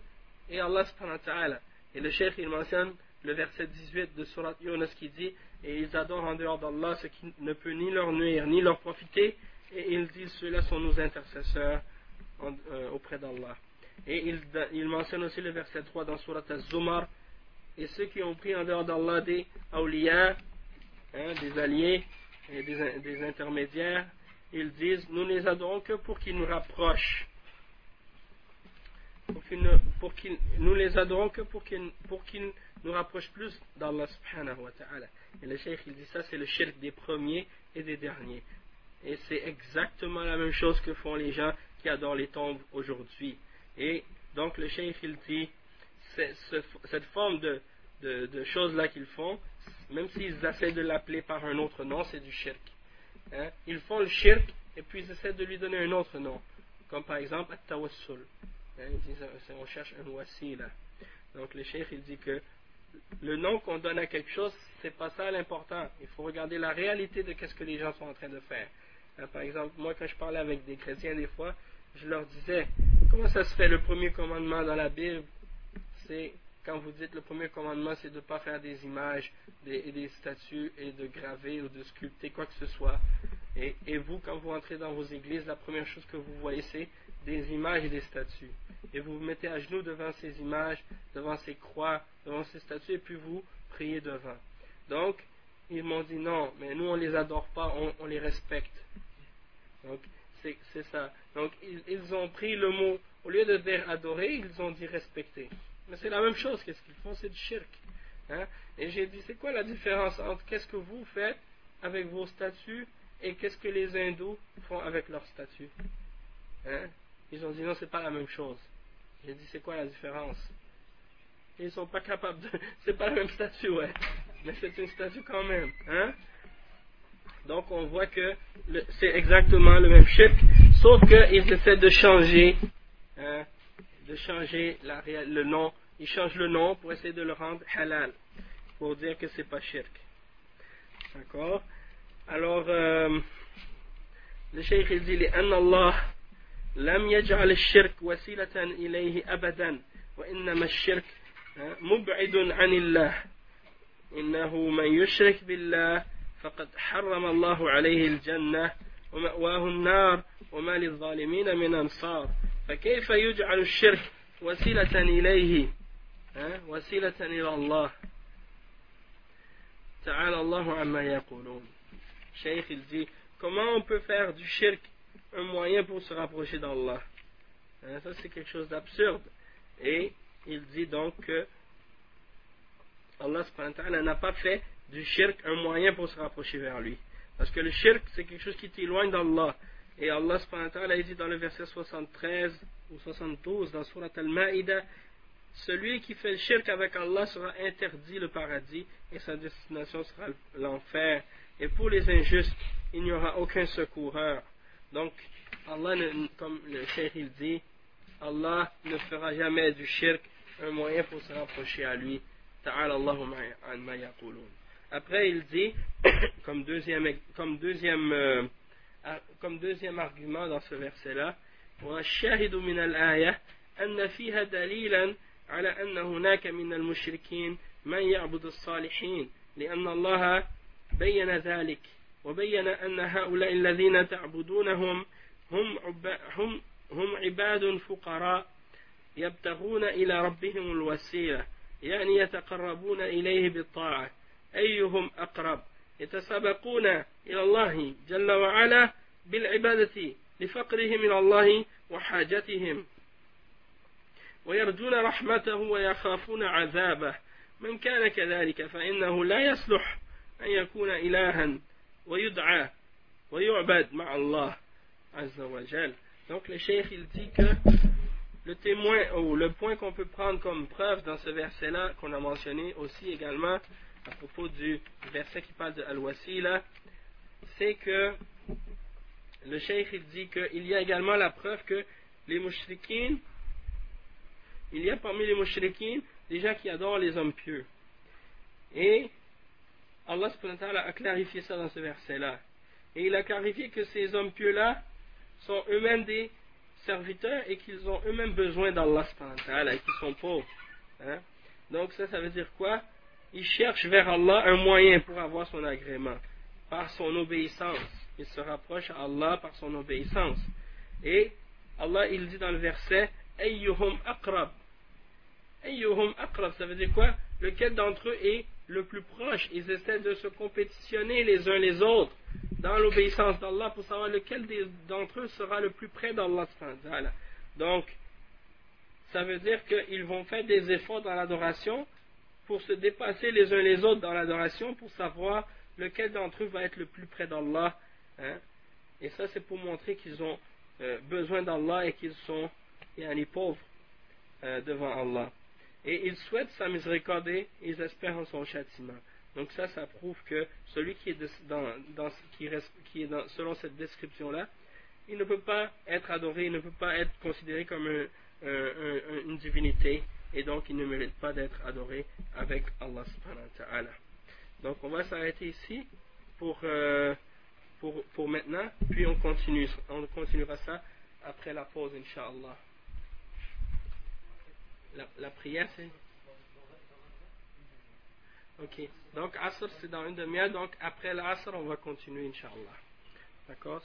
et Allah subhanahu wa ta'ala. Et le cheikh, il mentionne le verset 18 de Surat Yunus qui dit Et ils adorent en dehors d'Allah ce qui ne peut ni leur nuire ni leur profiter, et ils disent Ceux-là sont nos intercesseurs euh, auprès d'Allah. Et il, il, mentionne aussi le verset 3 dans Surat Az-Zumar Et ceux qui ont pris en dehors d'Allah des awliya, hein, des alliés et des, des intermédiaires, ils disent Nous les adorons que pour qu'ils nous rapprochent pour qu'ils nous les adorons que pour qu'ils pour qu'ils nous rapprochent plus d'Allah subhanahu wa ta'ala. Et le cheikh il dit ça c'est le shirk des premiers et des derniers. Et c'est exactement la même chose que font les gens qui adorent les tombes aujourd'hui. Et donc le cheikh il dit cette forme de, de, choses-là qu'ils font, même s'ils essaient de l'appeler par un autre nom, c'est du shirk. Hein? Ils font le shirk et puis ils essaient de lui donner un autre nom. Comme par exemple, at-tawassul. Hein, on cherche un wasila. Donc le cheikh il dit que le nom qu'on donne à quelque chose, c'est pas ça l'important. Il faut regarder la réalité de ce que les gens sont en train de faire. Hein, par exemple, moi quand je parlais avec des chrétiens des fois, je leur disais comment ça se fait le premier commandement dans la Bible, c'est quand vous dites le premier commandement, c'est de ne pas faire des images des, des statues et de graver ou de sculpter quoi que ce soit. Et, et, vous, quand vous entrez dans vos églises, la première chose que vous voyez, c'est des images et des statues. Et vous vous mettez à genoux devant ces images, devant ces croix, devant ces statues, et puis vous priez devant. Donc, ils m'ont dit non, mais nous on les adore pas, on, les respecte. Donc, c'est ça. Donc, ils, ont pris le mot, au lieu de dire adorer, ils ont dit respecter. Mais c'est la même chose, qu'est-ce qu'ils font? C'est du shirk. Hein? Et j'ai dit, c'est quoi la différence entre qu'est-ce que vous faites avec vos statues et qu'est-ce que les hindous font avec leurs statues hein? Ils ont dit non, c'est pas la même chose. J'ai dit c'est quoi la différence? Ils sont pas capables de. C'est pas la même statue, ouais. Mais c'est une statue quand même. Hein? Donc on voit que c'est exactement le même shirk, sauf qu'ils essaient de changer, de changer la, le nom. Ils changent le nom pour essayer de le rendre halal, pour dire que c'est pas shirk. D'accord Alors, euh, le cheikh il dit, Allah لم يجعل الشرك وسيلة إليه أبدا وإنما الشرك مبعد عن الله إنه من يشرك بالله فقد حرم الله عليه الجنة ومأواه النار وما للظالمين من أنصار فكيف يجعل الشرك وسيلة إليه وسيلة إلى الله تعالى الله عما يقولون Cheikh il dit comment on peut faire du shirk un moyen pour se rapprocher d'Allah hein, ça c'est quelque chose d'absurde et il dit donc que Allah n'a pas fait du shirk un moyen pour se rapprocher vers lui parce que le shirk c'est quelque chose qui t'éloigne d'Allah et Allah a dit dans le verset 73 ou 72 dans Surat Al-Ma'idah celui qui fait le shirk avec Allah sera interdit le paradis et sa destination sera l'enfer. Et pour les injustes, il n'y aura aucun secoureur. Donc, Allah, comme le Cheikh il dit, Allah ne fera jamais du shirk un moyen pour se rapprocher à lui. Après, il dit, comme deuxième, comme deuxième, euh, comme deuxième argument dans ce verset-là, والشاهد من الآية أن فيها دليلا على أن هناك من المشركين من يعبد الصالحين لأن الله بين ذلك وبين أن هؤلاء الذين تعبدونهم هم هم هم عباد فقراء يبتغون إلى ربهم الوسيلة يعني يتقربون إليه بالطاعة أيهم أقرب يتسابقون إلى الله جل وعلا بالعبادة لفقرهم إلى الله وحاجتهم. ويرجون رحمته ويخافون عذابه. من كان كذلك فإنه لا يصلح أن يكون إلها ويدعى ويعبد مع الله عز وجل. Donc le cheikh il dit que le témoin ou le point qu'on peut prendre comme preuve dans ce verset là qu'on a mentionné aussi également à propos du verset qui parle de Al-Wasila c'est que le cheikh il dit qu'il y a également la preuve que les mouchriquines il y a parmi les mouchriquins des gens qui adorent les hommes pieux. Et Allah a clarifié ça dans ce verset-là. Et il a clarifié que ces hommes pieux-là sont eux-mêmes des serviteurs et qu'ils ont eux-mêmes besoin d'Allah et qu'ils sont pauvres. Hein. Donc ça, ça veut dire quoi? Ils cherchent vers Allah un moyen pour avoir son agrément, par son obéissance. Ils se rapprochent à Allah par son obéissance. Et Allah, il dit dans le verset, Ayyuhum aqrab Ayyuhum aqrab, ça veut dire quoi? Lequel d'entre eux est le plus proche? Ils essaient de se compétitionner les uns les autres dans l'obéissance d'Allah pour savoir lequel d'entre eux sera le plus près d'Allah. Donc, ça veut dire qu'ils vont faire des efforts dans l'adoration pour se dépasser les uns les autres dans l'adoration pour savoir lequel d'entre eux va être le plus près d'Allah. Hein. Et ça, c'est pour montrer qu'ils ont euh, besoin d'Allah et qu'ils sont yani, pauvres euh, devant Allah et ils souhaitent sa miséricorde et ils espèrent en son châtiment. Donc ça, ça prouve que celui qui est, dans, qui est selon cette description-là, il ne peut pas être adoré, il ne peut pas être considéré comme une divinité, et donc il ne mérite pas d'être adoré avec Allah subhanahu wa ta'ala. Donc on va s'arrêter ici pour, euh, pour, pour maintenant, puis on, continue, on continuera ça après la pause, Inch'Allah. La, la prière, c'est? Ok. Donc, Asr, c'est dans une demi-heure. Donc, après l'Asr, on va continuer, Inch'Allah. D'accord?